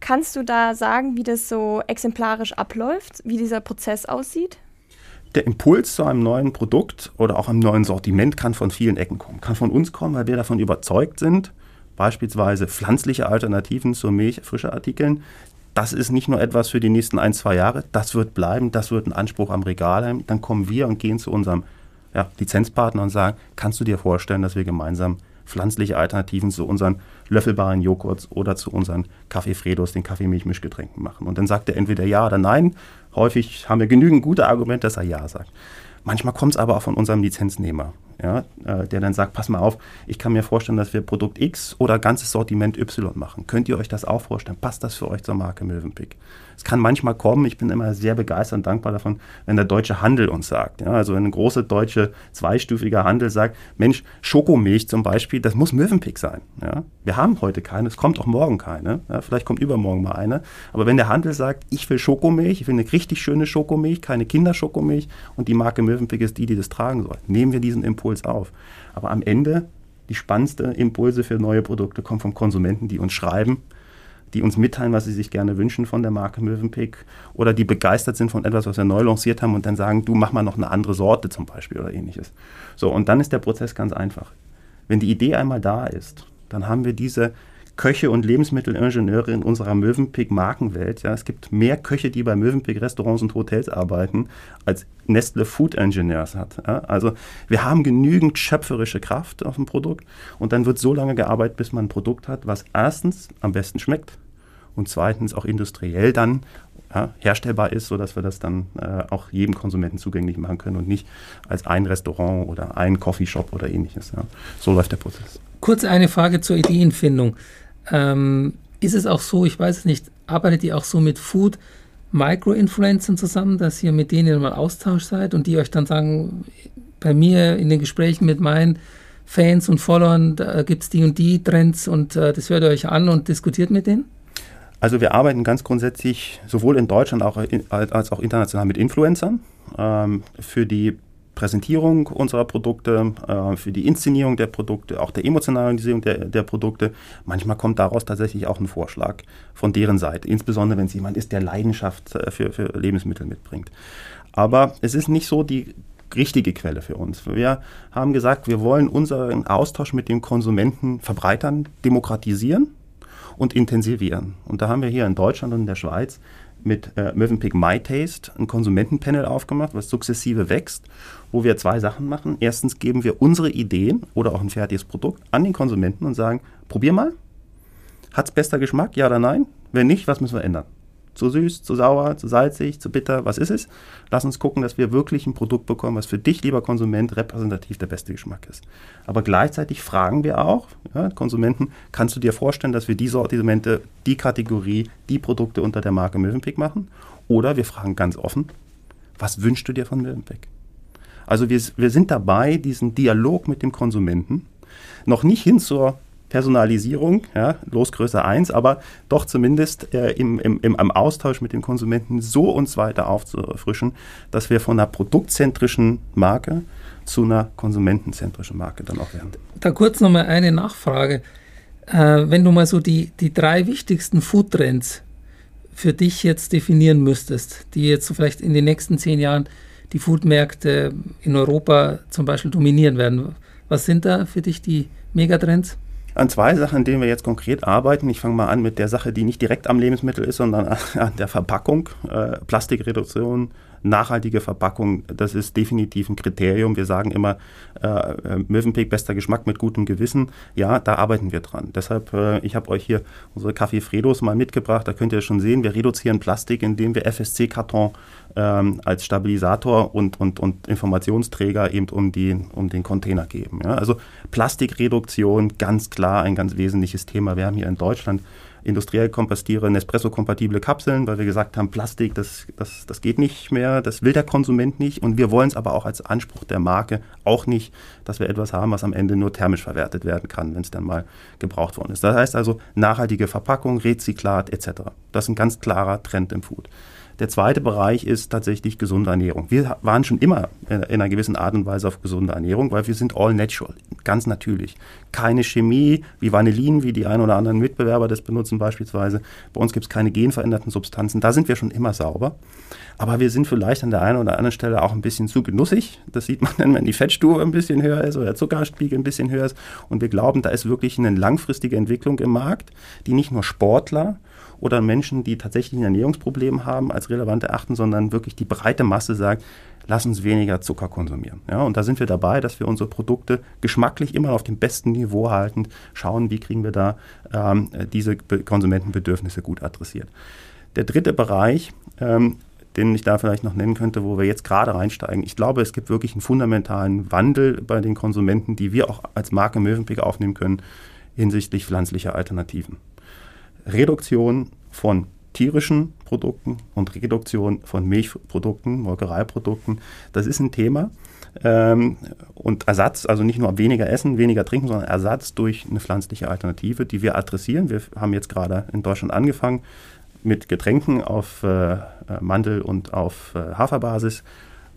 Kannst du da sagen, wie das so exemplarisch abläuft, wie dieser Prozess aussieht? Der Impuls zu einem neuen Produkt oder auch einem neuen Sortiment kann von vielen Ecken kommen. Kann von uns kommen, weil wir davon überzeugt sind, beispielsweise pflanzliche Alternativen zu Milch, frische Artikeln. Das ist nicht nur etwas für die nächsten ein, zwei Jahre, das wird bleiben, das wird ein Anspruch am Regal haben. Dann kommen wir und gehen zu unserem ja, Lizenzpartner und sagen, kannst du dir vorstellen, dass wir gemeinsam pflanzliche Alternativen zu unseren löffelbaren Joghurts oder zu unseren Kaffee Fredos, den Kaffeemilchmischgetränken machen. Und dann sagt er entweder ja oder nein. Häufig haben wir genügend gute Argumente, dass er ja sagt. Manchmal kommt es aber auch von unserem Lizenznehmer, ja, äh, der dann sagt, pass mal auf, ich kann mir vorstellen, dass wir Produkt X oder ganzes Sortiment Y machen. Könnt ihr euch das auch vorstellen? Passt das für euch zur Marke Mövenpick? Es kann manchmal kommen, ich bin immer sehr begeistert und dankbar davon, wenn der deutsche Handel uns sagt. Ja, also wenn ein großer deutsche zweistufiger Handel sagt, Mensch, Schokomilch zum Beispiel, das muss Mövenpick sein. Ja, wir haben heute keine, es kommt auch morgen keine. Ja, vielleicht kommt übermorgen mal eine. Aber wenn der Handel sagt, ich will Schokomilch, ich will eine richtig schöne Schokomilch, keine Kinderschokomilch und die Marke Mövenpick ist die, die das tragen soll, nehmen wir diesen Impuls auf. Aber am Ende die spannendsten Impulse für neue Produkte kommen vom Konsumenten, die uns schreiben, die uns mitteilen, was sie sich gerne wünschen von der Marke Mövenpick oder die begeistert sind von etwas, was wir neu lanciert haben und dann sagen, du mach mal noch eine andere Sorte zum Beispiel oder ähnliches. So, und dann ist der Prozess ganz einfach. Wenn die Idee einmal da ist, dann haben wir diese Köche und Lebensmittelingenieure in unserer Mövenpick-Markenwelt. Ja, es gibt mehr Köche, die bei Mövenpick-Restaurants und Hotels arbeiten, als Nestle Food Engineers hat. Ja, also wir haben genügend schöpferische Kraft auf dem Produkt und dann wird so lange gearbeitet, bis man ein Produkt hat, was erstens am besten schmeckt, und zweitens auch industriell dann ja, herstellbar ist, sodass wir das dann äh, auch jedem Konsumenten zugänglich machen können und nicht als ein Restaurant oder ein Coffeeshop oder ähnliches. Ja. So läuft der Prozess. Kurz eine Frage zur Ideenfindung. Ähm, ist es auch so, ich weiß es nicht, arbeitet ihr auch so mit Food Micro-Influencern zusammen, dass ihr mit denen mal Austausch seid und die euch dann sagen, bei mir in den Gesprächen mit meinen Fans und Followern, gibt es die und die Trends und äh, das hört ihr euch an und diskutiert mit denen? Also wir arbeiten ganz grundsätzlich sowohl in Deutschland auch in, als auch international mit Influencern ähm, für die Präsentierung unserer Produkte, äh, für die Inszenierung der Produkte, auch der Emotionalisierung der, der Produkte. Manchmal kommt daraus tatsächlich auch ein Vorschlag von deren Seite, insbesondere wenn es jemand ist, der Leidenschaft äh, für, für Lebensmittel mitbringt. Aber es ist nicht so die richtige Quelle für uns. Wir haben gesagt, wir wollen unseren Austausch mit dem Konsumenten verbreitern, demokratisieren und intensivieren. Und da haben wir hier in Deutschland und in der Schweiz mit äh, Mövenpick My Taste ein Konsumentenpanel aufgemacht, was sukzessive wächst, wo wir zwei Sachen machen. Erstens geben wir unsere Ideen oder auch ein fertiges Produkt an den Konsumenten und sagen, probier mal. Hat es bester Geschmack, ja oder nein? Wenn nicht, was müssen wir ändern? Zu süß, zu sauer, zu salzig, zu bitter, was ist es? Lass uns gucken, dass wir wirklich ein Produkt bekommen, was für dich, lieber Konsument, repräsentativ der beste Geschmack ist. Aber gleichzeitig fragen wir auch ja, Konsumenten, kannst du dir vorstellen, dass wir die Sortimente, die Kategorie, die Produkte unter der Marke Mövenpick machen? Oder wir fragen ganz offen, was wünschst du dir von Mövenpick? Also wir, wir sind dabei, diesen Dialog mit dem Konsumenten noch nicht hin zur Personalisierung, ja, Losgröße 1, aber doch zumindest äh, im, im, im, Austausch mit dem Konsumenten so uns weiter aufzufrischen, dass wir von einer produktzentrischen Marke zu einer konsumentenzentrischen Marke dann auch werden. Da kurz nochmal eine Nachfrage. Äh, wenn du mal so die, die drei wichtigsten Foodtrends für dich jetzt definieren müsstest, die jetzt so vielleicht in den nächsten zehn Jahren die Foodmärkte in Europa zum Beispiel dominieren werden, was sind da für dich die Megatrends? An zwei Sachen, an denen wir jetzt konkret arbeiten. Ich fange mal an mit der Sache, die nicht direkt am Lebensmittel ist, sondern an der Verpackung. Äh, Plastikreduktion, nachhaltige Verpackung, das ist definitiv ein Kriterium. Wir sagen immer, äh, äh, Mövenpick, bester Geschmack mit gutem Gewissen. Ja, da arbeiten wir dran. Deshalb, äh, ich habe euch hier unsere Kaffee Fredos mal mitgebracht. Da könnt ihr schon sehen, wir reduzieren Plastik, indem wir FSC-Karton ähm, als Stabilisator und, und, und Informationsträger eben um, die, um den Container geben. Ja? Also Plastikreduktion, ganz klar ein ganz wesentliches Thema. Wir haben hier in Deutschland industriell kompostiere Nespresso-kompatible Kapseln, weil wir gesagt haben, Plastik, das, das, das geht nicht mehr, das will der Konsument nicht und wir wollen es aber auch als Anspruch der Marke auch nicht, dass wir etwas haben, was am Ende nur thermisch verwertet werden kann, wenn es dann mal gebraucht worden ist. Das heißt also nachhaltige Verpackung, Rezyklat etc. Das ist ein ganz klarer Trend im Food. Der zweite Bereich ist tatsächlich gesunde Ernährung. Wir waren schon immer in einer gewissen Art und Weise auf gesunde Ernährung, weil wir sind all natural, ganz natürlich. Keine Chemie wie Vanillin, wie die ein oder anderen Mitbewerber das benutzen beispielsweise. Bei uns gibt es keine genveränderten Substanzen. Da sind wir schon immer sauber. Aber wir sind vielleicht an der einen oder anderen Stelle auch ein bisschen zu genussig. Das sieht man dann, wenn die Fettstufe ein bisschen höher ist oder der Zuckerspiegel ein bisschen höher ist. Und wir glauben, da ist wirklich eine langfristige Entwicklung im Markt, die nicht nur Sportler, oder Menschen, die tatsächlich ein Ernährungsproblem haben, als relevant erachten, sondern wirklich die breite Masse sagt, lass uns weniger Zucker konsumieren. Ja, und da sind wir dabei, dass wir unsere Produkte geschmacklich immer auf dem besten Niveau halten, schauen, wie kriegen wir da ähm, diese Konsumentenbedürfnisse gut adressiert. Der dritte Bereich, ähm, den ich da vielleicht noch nennen könnte, wo wir jetzt gerade reinsteigen. Ich glaube, es gibt wirklich einen fundamentalen Wandel bei den Konsumenten, die wir auch als Marke Mövenpick aufnehmen können hinsichtlich pflanzlicher Alternativen. Reduktion von tierischen Produkten und Reduktion von Milchprodukten, Molkereiprodukten, das ist ein Thema. Ähm, und Ersatz, also nicht nur weniger essen, weniger trinken, sondern Ersatz durch eine pflanzliche Alternative, die wir adressieren. Wir haben jetzt gerade in Deutschland angefangen mit Getränken auf äh, Mandel- und auf äh, Haferbasis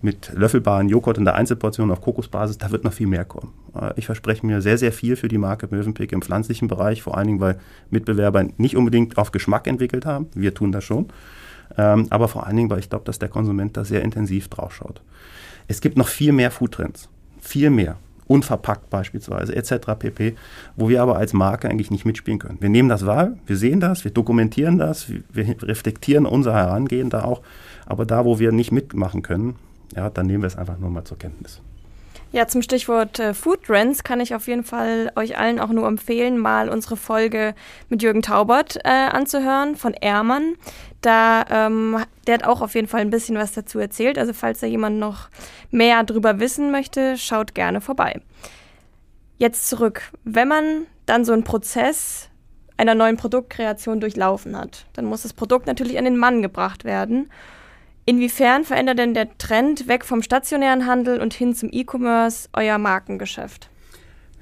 mit löffelbaren Joghurt in der Einzelportion auf Kokosbasis, da wird noch viel mehr kommen. Äh, ich verspreche mir sehr, sehr viel für die Marke Mövenpick im pflanzlichen Bereich, vor allen Dingen, weil Mitbewerber nicht unbedingt auf Geschmack entwickelt haben. Wir tun das schon. Ähm, aber vor allen Dingen, weil ich glaube, dass der Konsument da sehr intensiv drauf schaut. Es gibt noch viel mehr Foodtrends. Viel mehr. Unverpackt beispielsweise, etc. pp. Wo wir aber als Marke eigentlich nicht mitspielen können. Wir nehmen das wahr, wir sehen das, wir dokumentieren das, wir reflektieren unser Herangehen da auch. Aber da, wo wir nicht mitmachen können, ja, dann nehmen wir es einfach nur mal zur Kenntnis. Ja, zum Stichwort äh, Food Trends kann ich auf jeden Fall euch allen auch nur empfehlen, mal unsere Folge mit Jürgen Taubert äh, anzuhören von Ermann. Da, ähm, der hat auch auf jeden Fall ein bisschen was dazu erzählt. Also falls da jemand noch mehr drüber wissen möchte, schaut gerne vorbei. Jetzt zurück. Wenn man dann so einen Prozess einer neuen Produktkreation durchlaufen hat, dann muss das Produkt natürlich an den Mann gebracht werden. Inwiefern verändert denn der Trend weg vom stationären Handel und hin zum E-Commerce euer Markengeschäft?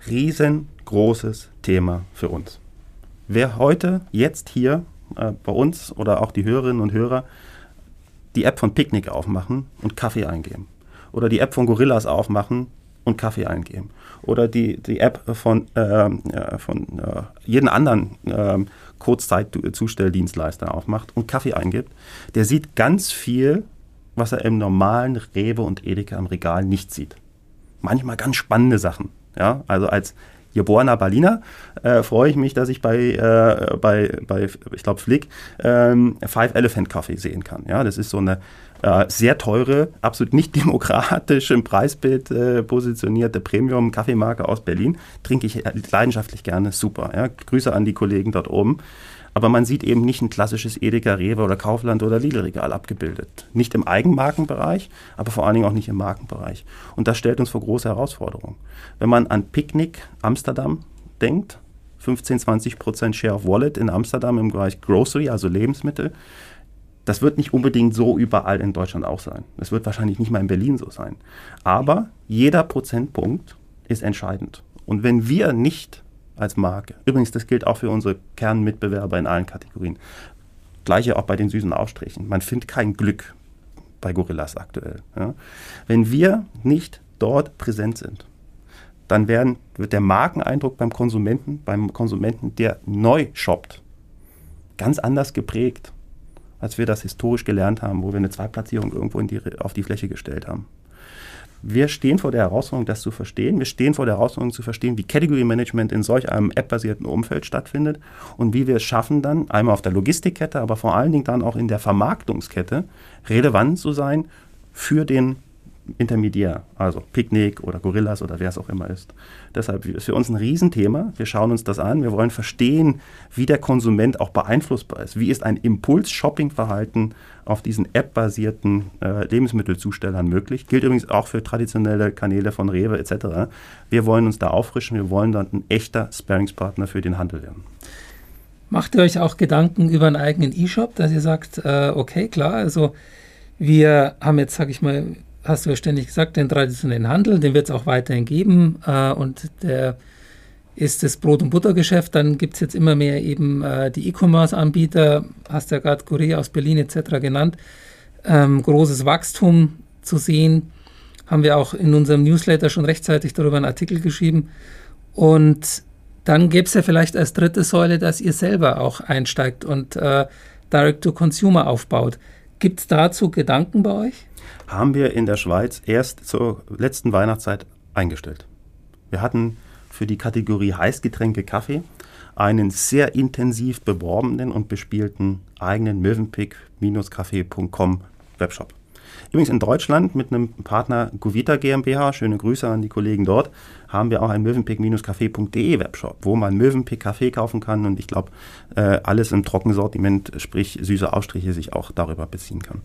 Riesengroßes Thema für uns. Wer heute, jetzt hier äh, bei uns oder auch die Hörerinnen und Hörer die App von Picknick aufmachen und Kaffee eingeben oder die App von Gorillas aufmachen und Kaffee eingeben oder die, die App von, äh, von äh, jedem anderen äh, Kurzzeitzustelldienstleister aufmacht und Kaffee eingibt, der sieht ganz viel, was er im normalen Rewe und Edeka am Regal nicht sieht. Manchmal ganz spannende Sachen. Ja, also als geborener Berliner äh, freue ich mich, dass ich bei, äh, bei, bei ich glaube, Flick ähm, Five Elephant Coffee sehen kann. Ja, das ist so eine äh, sehr teure, absolut nicht demokratisch im Preisbild äh, positionierte Premium-Kaffeemarke aus Berlin. Trinke ich leidenschaftlich gerne, super. Ja. Grüße an die Kollegen dort oben. Aber man sieht eben nicht ein klassisches Edeka, Rewe oder Kaufland oder Lidl-Regal abgebildet. Nicht im Eigenmarkenbereich, aber vor allen Dingen auch nicht im Markenbereich. Und das stellt uns vor große Herausforderungen. Wenn man an Picknick Amsterdam denkt, 15, 20 Prozent Share of Wallet in Amsterdam im Bereich Grocery, also Lebensmittel, das wird nicht unbedingt so überall in Deutschland auch sein. Das wird wahrscheinlich nicht mal in Berlin so sein. Aber jeder Prozentpunkt ist entscheidend. Und wenn wir nicht als Marke, übrigens, das gilt auch für unsere Kernmitbewerber in allen Kategorien, gleiche auch bei den süßen Aufstrichen, man findet kein Glück bei Gorillas aktuell. Ja. Wenn wir nicht dort präsent sind, dann werden, wird der Markeneindruck beim Konsumenten, beim Konsumenten, der neu shoppt, ganz anders geprägt als wir das historisch gelernt haben, wo wir eine Zweitplatzierung irgendwo die, auf die Fläche gestellt haben. Wir stehen vor der Herausforderung, das zu verstehen. Wir stehen vor der Herausforderung zu verstehen, wie Category Management in solch einem app-basierten Umfeld stattfindet und wie wir es schaffen, dann einmal auf der Logistikkette, aber vor allen Dingen dann auch in der Vermarktungskette relevant zu sein für den Intermediär, also Picknick oder Gorillas oder wer es auch immer ist. Deshalb ist für uns ein Riesenthema. Wir schauen uns das an. Wir wollen verstehen, wie der Konsument auch beeinflussbar ist. Wie ist ein Impuls-Shopping-Verhalten auf diesen App-basierten äh, Lebensmittelzustellern möglich? Gilt übrigens auch für traditionelle Kanäle von Rewe etc. Wir wollen uns da auffrischen. Wir wollen dann ein echter Sparringspartner für den Handel werden. Macht ihr euch auch Gedanken über einen eigenen E-Shop, dass ihr sagt, äh, okay, klar, also wir haben jetzt, sage ich mal, hast du ja ständig gesagt, den traditionellen Handel, den wird es auch weiterhin geben äh, und der ist das Brot- und Buttergeschäft. Dann gibt es jetzt immer mehr eben äh, die E-Commerce-Anbieter, hast ja gerade Korea aus Berlin etc. genannt. Ähm, großes Wachstum zu sehen, haben wir auch in unserem Newsletter schon rechtzeitig darüber einen Artikel geschrieben. Und dann gäbe es ja vielleicht als dritte Säule, dass ihr selber auch einsteigt und äh, Direct-to-Consumer aufbaut. Gibt es dazu Gedanken bei euch? Haben wir in der Schweiz erst zur letzten Weihnachtszeit eingestellt. Wir hatten für die Kategorie Heißgetränke Kaffee einen sehr intensiv beworbenen und bespielten eigenen mövenpick-kaffee.com Webshop. Übrigens in Deutschland mit einem Partner Govita GmbH, schöne Grüße an die Kollegen dort, haben wir auch einen mövenpick-kaffee.de Webshop, wo man Mövenpick Kaffee kaufen kann und ich glaube, äh, alles im Trockensortiment, sprich süße Ausstriche, sich auch darüber beziehen kann.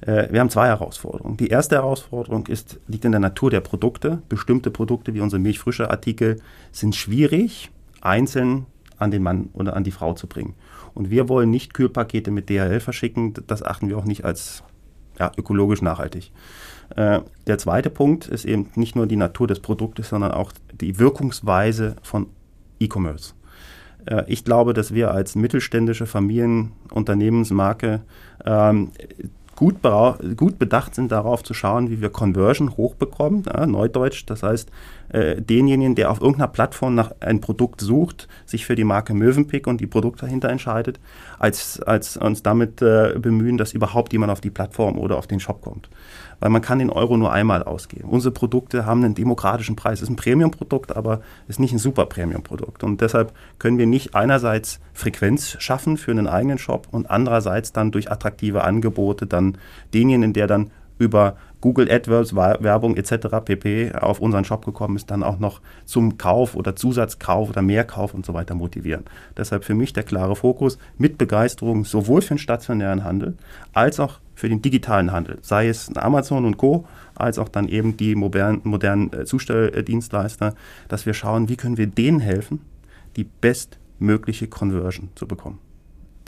Äh, wir haben zwei Herausforderungen. Die erste Herausforderung ist, liegt in der Natur der Produkte. Bestimmte Produkte wie unsere milchfrische Artikel sind schwierig, einzeln an den Mann oder an die Frau zu bringen. Und wir wollen nicht Kühlpakete mit DHL verschicken. Das achten wir auch nicht als ja, ökologisch nachhaltig. Äh, der zweite Punkt ist eben nicht nur die Natur des Produktes, sondern auch die Wirkungsweise von E-Commerce. Äh, ich glaube, dass wir als mittelständische Familienunternehmensmarke ähm, gut, gut bedacht sind, darauf zu schauen, wie wir Conversion hochbekommen, ja, Neudeutsch. Das heißt, äh, denjenigen, der auf irgendeiner Plattform nach einem Produkt sucht, sich für die Marke Mövenpick und die Produkte dahinter entscheidet, als, als uns damit äh, bemühen, dass überhaupt jemand auf die Plattform oder auf den Shop kommt weil man kann den Euro nur einmal ausgeben. Unsere Produkte haben einen demokratischen Preis. Es ist ein Premium-Produkt, aber ist nicht ein super Premium-Produkt. Und deshalb können wir nicht einerseits Frequenz schaffen für einen eigenen Shop und andererseits dann durch attraktive Angebote dann denjenigen, der dann über Google AdWords, Werbung etc. pp. auf unseren Shop gekommen ist, dann auch noch zum Kauf oder Zusatzkauf oder Mehrkauf und so weiter motivieren. Deshalb für mich der klare Fokus mit Begeisterung sowohl für den stationären Handel als auch für den digitalen Handel, sei es Amazon und Co., als auch dann eben die modernen, modernen äh, Zustelldienstleister, dass wir schauen, wie können wir denen helfen, die bestmögliche Conversion zu bekommen.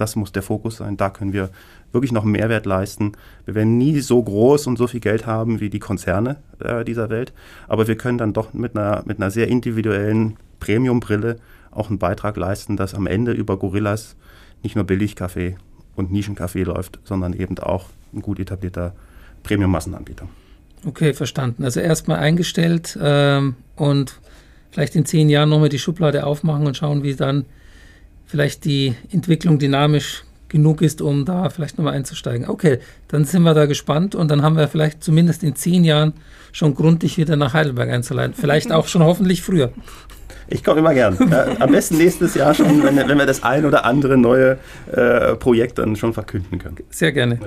Das muss der Fokus sein. Da können wir wirklich noch Mehrwert leisten. Wir werden nie so groß und so viel Geld haben wie die Konzerne äh, dieser Welt, aber wir können dann doch mit einer, mit einer sehr individuellen Premium-Brille auch einen Beitrag leisten, dass am Ende über Gorillas nicht nur Billigkaffee und Nischenkaffee läuft, sondern eben auch ein gut etablierter Premium-Massenanbieter. Okay, verstanden. Also erstmal eingestellt ähm, und vielleicht in zehn Jahren nochmal die Schublade aufmachen und schauen, wie dann vielleicht die Entwicklung dynamisch genug ist, um da vielleicht nochmal einzusteigen. Okay, dann sind wir da gespannt und dann haben wir vielleicht zumindest in zehn Jahren schon Grund, dich wieder nach Heidelberg einzuleiten. Vielleicht auch schon hoffentlich früher. Ich komme immer gern. Ja, am besten nächstes Jahr schon, wenn, wenn wir das ein oder andere neue äh, Projekt dann schon verkünden können. Sehr gerne.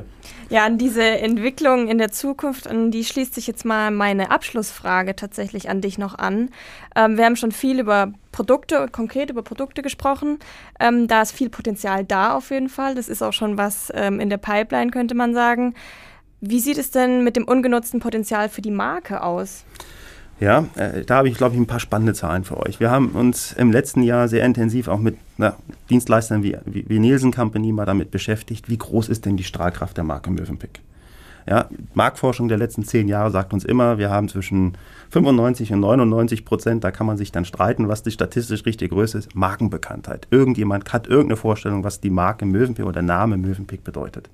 Ja, an diese Entwicklung in der Zukunft, an die schließt sich jetzt mal meine Abschlussfrage tatsächlich an dich noch an. Ähm, wir haben schon viel über Produkte, konkret über Produkte gesprochen. Ähm, da ist viel Potenzial da auf jeden Fall. Das ist auch schon was ähm, in der Pipeline, könnte man sagen. Wie sieht es denn mit dem ungenutzten Potenzial für die Marke aus? Ja, äh, da habe ich, glaube ich, ein paar spannende Zahlen für euch. Wir haben uns im letzten Jahr sehr intensiv auch mit na, Dienstleistern wie, wie, wie, Nielsen Company mal damit beschäftigt, wie groß ist denn die Strahlkraft der Marke Mövenpick? Ja, Marktforschung der letzten zehn Jahre sagt uns immer, wir haben zwischen 95 und 99 Prozent, da kann man sich dann streiten, was die statistisch richtige Größe ist, Markenbekanntheit. Irgendjemand hat irgendeine Vorstellung, was die Marke Mövenpick oder der Name Mövenpick bedeutet.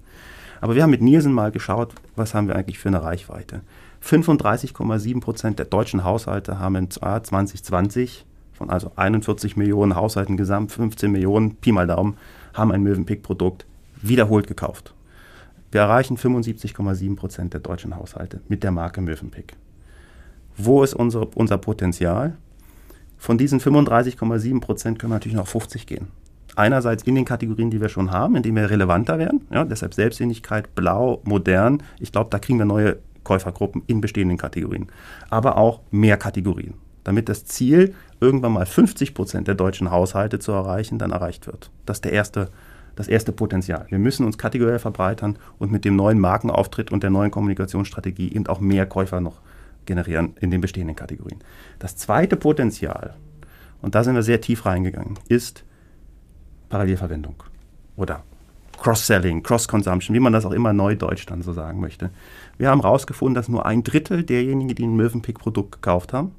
Aber wir haben mit Nielsen mal geschaut, was haben wir eigentlich für eine Reichweite. 35,7 Prozent der deutschen Haushalte haben im Jahr 2020 von also 41 Millionen Haushalten gesamt, 15 Millionen, Pi mal Daumen, haben ein Mövenpick-Produkt wiederholt gekauft. Wir erreichen 75,7 Prozent der deutschen Haushalte mit der Marke Mövenpick. Wo ist unsere, unser Potenzial? Von diesen 35,7 Prozent können wir natürlich noch 50 gehen. Einerseits in den Kategorien, die wir schon haben, indem wir relevanter werden. Ja, deshalb Selbstständigkeit, blau, modern. Ich glaube, da kriegen wir neue Käufergruppen in bestehenden Kategorien. Aber auch mehr Kategorien, damit das Ziel, irgendwann mal 50 Prozent der deutschen Haushalte zu erreichen, dann erreicht wird. Das ist der erste, das erste Potenzial. Wir müssen uns kategoriell verbreitern und mit dem neuen Markenauftritt und der neuen Kommunikationsstrategie eben auch mehr Käufer noch generieren in den bestehenden Kategorien. Das zweite Potenzial, und da sind wir sehr tief reingegangen, ist Parallelverwendung oder Cross-Selling, Cross-Consumption, wie man das auch immer neudeutsch dann so sagen möchte. Wir haben herausgefunden, dass nur ein Drittel derjenigen, die ein Mövenpick-Produkt gekauft haben,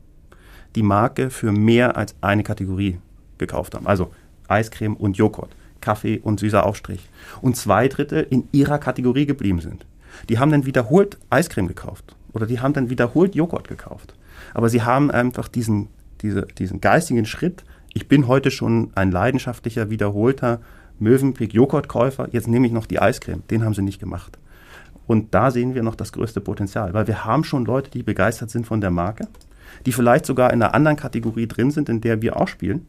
die Marke für mehr als eine Kategorie gekauft haben. Also Eiscreme und Joghurt, Kaffee und süßer Aufstrich. Und zwei Drittel in ihrer Kategorie geblieben sind. Die haben dann wiederholt Eiscreme gekauft oder die haben dann wiederholt Joghurt gekauft. Aber sie haben einfach diesen, diese, diesen geistigen Schritt, ich bin heute schon ein leidenschaftlicher, wiederholter Mövenpick Joghurtkäufer, jetzt nehme ich noch die Eiscreme. Den haben sie nicht gemacht. Und da sehen wir noch das größte Potenzial, weil wir haben schon Leute, die begeistert sind von der Marke, die vielleicht sogar in einer anderen Kategorie drin sind, in der wir auch spielen.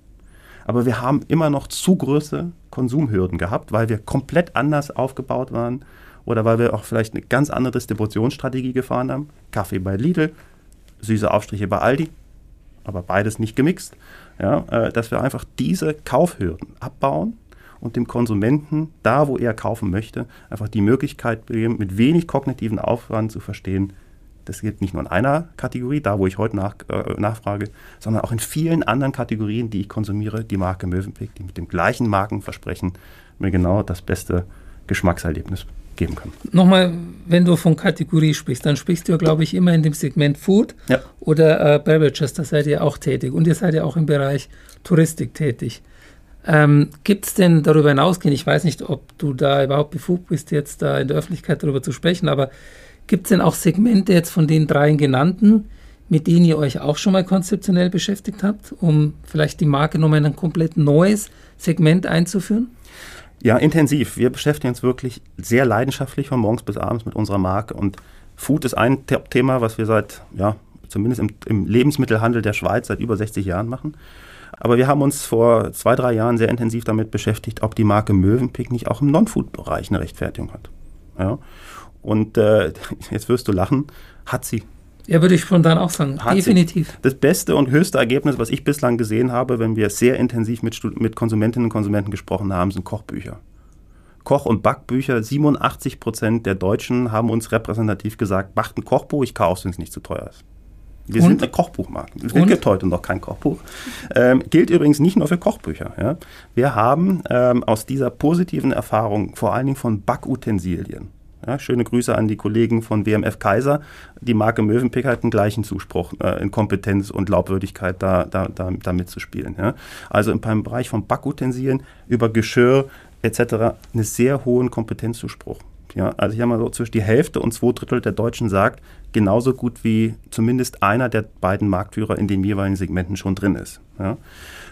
Aber wir haben immer noch zu große Konsumhürden gehabt, weil wir komplett anders aufgebaut waren oder weil wir auch vielleicht eine ganz andere Distributionsstrategie gefahren haben. Kaffee bei Lidl, süße Aufstriche bei Aldi, aber beides nicht gemixt. Ja, äh, dass wir einfach diese Kaufhürden abbauen und dem Konsumenten, da wo er kaufen möchte, einfach die Möglichkeit geben, mit wenig kognitiven Aufwand zu verstehen, das gilt nicht nur in einer Kategorie, da wo ich heute nach, äh, nachfrage, sondern auch in vielen anderen Kategorien, die ich konsumiere, die Marke Mövenpick, die mit dem gleichen Markenversprechen mir genau das beste Geschmackserlebnis geben kann. Nochmal, wenn du von Kategorie sprichst, dann sprichst du, glaube ich, immer in dem Segment Food ja. oder äh, Beverages, da seid ihr auch tätig und ihr seid ja auch im Bereich Touristik tätig. Ähm, Gibt es denn darüber hinausgehend, ich weiß nicht, ob du da überhaupt befugt bist, jetzt da in der Öffentlichkeit darüber zu sprechen, aber gibt es denn auch Segmente jetzt von den dreien genannten, mit denen ihr euch auch schon mal konzeptionell beschäftigt habt, um vielleicht die Marke nochmal in ein komplett neues Segment einzuführen? Ja, intensiv. Wir beschäftigen uns wirklich sehr leidenschaftlich von morgens bis abends mit unserer Marke und Food ist ein Thema, was wir seit, ja, zumindest im, im Lebensmittelhandel der Schweiz seit über 60 Jahren machen. Aber wir haben uns vor zwei, drei Jahren sehr intensiv damit beschäftigt, ob die Marke Mövenpick nicht auch im Non-Food-Bereich eine Rechtfertigung hat. Ja. Und äh, jetzt wirst du lachen, hat sie. Ja, würde ich spontan auch sagen. Hat Definitiv. Sie. Das beste und höchste Ergebnis, was ich bislang gesehen habe, wenn wir sehr intensiv mit, mit Konsumentinnen und Konsumenten gesprochen haben, sind Kochbücher. Koch- und Backbücher, 87 Prozent der Deutschen haben uns repräsentativ gesagt, macht ein Kochbuch, ich kaufe es, wenn es nicht zu teuer ist. Wir und? sind eine Kochbuchmarke. Es gibt heute noch kein Kochbuch. Ähm, gilt übrigens nicht nur für Kochbücher. Ja. Wir haben ähm, aus dieser positiven Erfahrung, vor allen Dingen von Backutensilien, ja, schöne Grüße an die Kollegen von WMF Kaiser. Die Marke Mövenpick hat den gleichen Zuspruch äh, in Kompetenz und Glaubwürdigkeit da, da, da, da mitzuspielen. Ja. Also im Bereich von Backutensilien über Geschirr etc. einen sehr hohen Kompetenzzuspruch. Ja, also ich habe mal so zwischen die Hälfte und zwei Drittel der Deutschen sagt, genauso gut wie zumindest einer der beiden Marktführer in den jeweiligen Segmenten schon drin ist. Ja.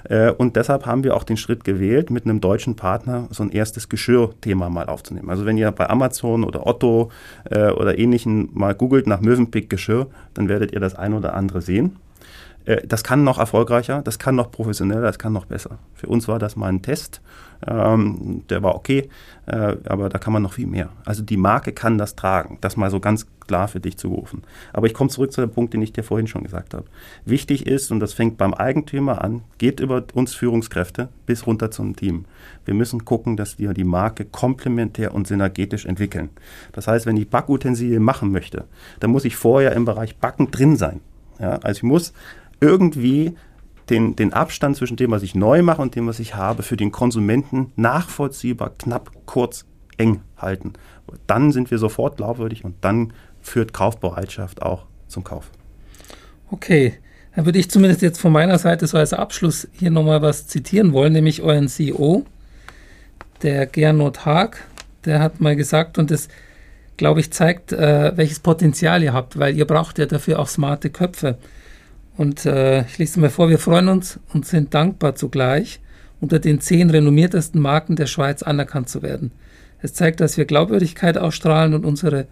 Äh, und deshalb haben wir auch den Schritt gewählt, mit einem deutschen Partner so ein erstes Geschirrthema mal aufzunehmen. Also wenn ihr bei Amazon oder Otto äh, oder ähnlichen mal googelt nach Mövenpick Geschirr, dann werdet ihr das ein oder andere sehen. Äh, das kann noch erfolgreicher, das kann noch professioneller, das kann noch besser. Für uns war das mal ein Test, ähm, der war okay, äh, aber da kann man noch viel mehr. Also die Marke kann das tragen, das mal so ganz klar für dich zu rufen. Aber ich komme zurück zu dem Punkt, den ich dir vorhin schon gesagt habe. Wichtig ist, und das fängt beim Eigentümer an, geht über uns Führungskräfte bis runter zum Team. Wir müssen gucken, dass wir die Marke komplementär und synergetisch entwickeln. Das heißt, wenn ich Backutensilien machen möchte, dann muss ich vorher im Bereich Backen drin sein. Ja, also ich muss irgendwie den, den Abstand zwischen dem, was ich neu mache und dem, was ich habe, für den Konsumenten nachvollziehbar, knapp, kurz, eng halten. Dann sind wir sofort glaubwürdig und dann führt Kaufbereitschaft auch zum Kauf. Okay, dann würde ich zumindest jetzt von meiner Seite so als Abschluss hier nochmal was zitieren wollen, nämlich euren CEO, der Gernot Haag, der hat mal gesagt, und das, glaube ich, zeigt, äh, welches Potenzial ihr habt, weil ihr braucht ja dafür auch smarte Köpfe. Und äh, ich lese mal vor, wir freuen uns und sind dankbar zugleich, unter den zehn renommiertesten Marken der Schweiz anerkannt zu werden. Es zeigt, dass wir Glaubwürdigkeit ausstrahlen und unsere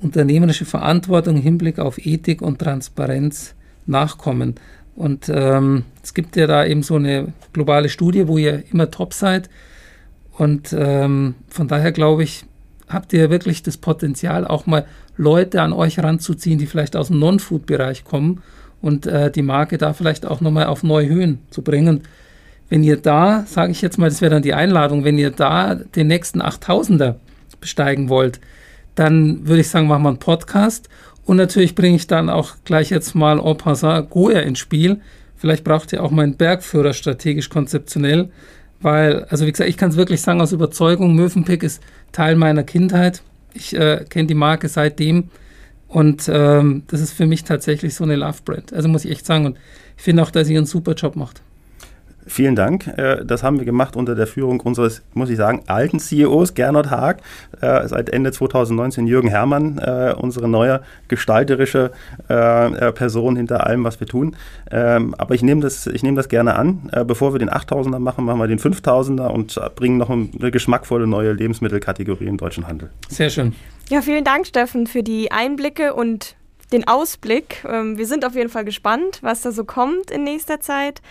unternehmerische Verantwortung im Hinblick auf Ethik und Transparenz nachkommen. Und ähm, es gibt ja da eben so eine globale Studie, wo ihr immer top seid. Und ähm, von daher glaube ich, habt ihr wirklich das Potenzial, auch mal Leute an euch ranzuziehen, die vielleicht aus dem Non-Food-Bereich kommen und äh, die Marke da vielleicht auch nochmal auf neue Höhen zu bringen. Wenn ihr da, sage ich jetzt mal, das wäre dann die Einladung, wenn ihr da den nächsten 8000er besteigen wollt, dann würde ich sagen, machen wir einen Podcast. Und natürlich bringe ich dann auch gleich jetzt mal en passant Goya ins Spiel. Vielleicht braucht ihr auch meinen Bergführer strategisch konzeptionell, weil, also wie gesagt, ich kann es wirklich sagen aus Überzeugung, Mövenpick ist Teil meiner Kindheit. Ich äh, kenne die Marke seitdem und ähm, das ist für mich tatsächlich so eine Love-Brand. Also muss ich echt sagen. Und ich finde auch, dass ihr einen super Job macht. Vielen Dank. Äh, das haben wir gemacht unter der Führung unseres, muss ich sagen, alten CEOs, Gernot Haag, äh, seit Ende 2019 Jürgen Herrmann, äh, unsere neue gestalterische Person hinter allem, was wir tun. Ähm, aber ich nehme das, ich nehme das gerne an. Bevor wir den 8000er machen, machen wir den 5000er und bringen noch eine geschmackvolle neue Lebensmittelkategorie im deutschen Handel. Sehr schön. Ja, vielen Dank, Steffen, für die Einblicke und den Ausblick. Ähm, wir sind auf jeden Fall gespannt, was da so kommt in nächster Zeit.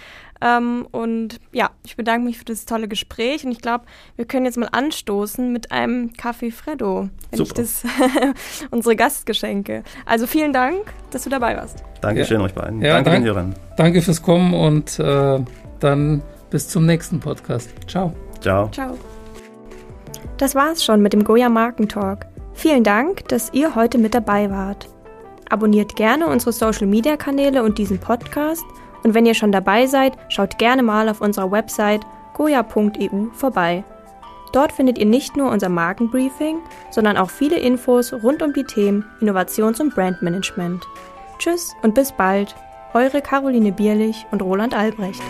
Ähm, und ja, ich bedanke mich für das tolle Gespräch und ich glaube, wir können jetzt mal anstoßen mit einem Kaffee Freddo, wenn Super. ich das unsere Gastgeschenke. Also vielen Dank, dass du dabei warst. Dankeschön ja. euch beiden. Ja, danke, danke, danke fürs Kommen und äh, dann bis zum nächsten Podcast. Ciao. Ciao. Ciao. Das war's schon mit dem Goya Markentalk. Vielen Dank, dass ihr heute mit dabei wart. Abonniert gerne unsere Social Media Kanäle und diesen Podcast und wenn ihr schon dabei seid, schaut gerne mal auf unserer Website goya.eu vorbei. Dort findet ihr nicht nur unser Markenbriefing, sondern auch viele Infos rund um die Themen Innovations- und Brandmanagement. Tschüss und bis bald, eure Caroline Bierlich und Roland Albrecht.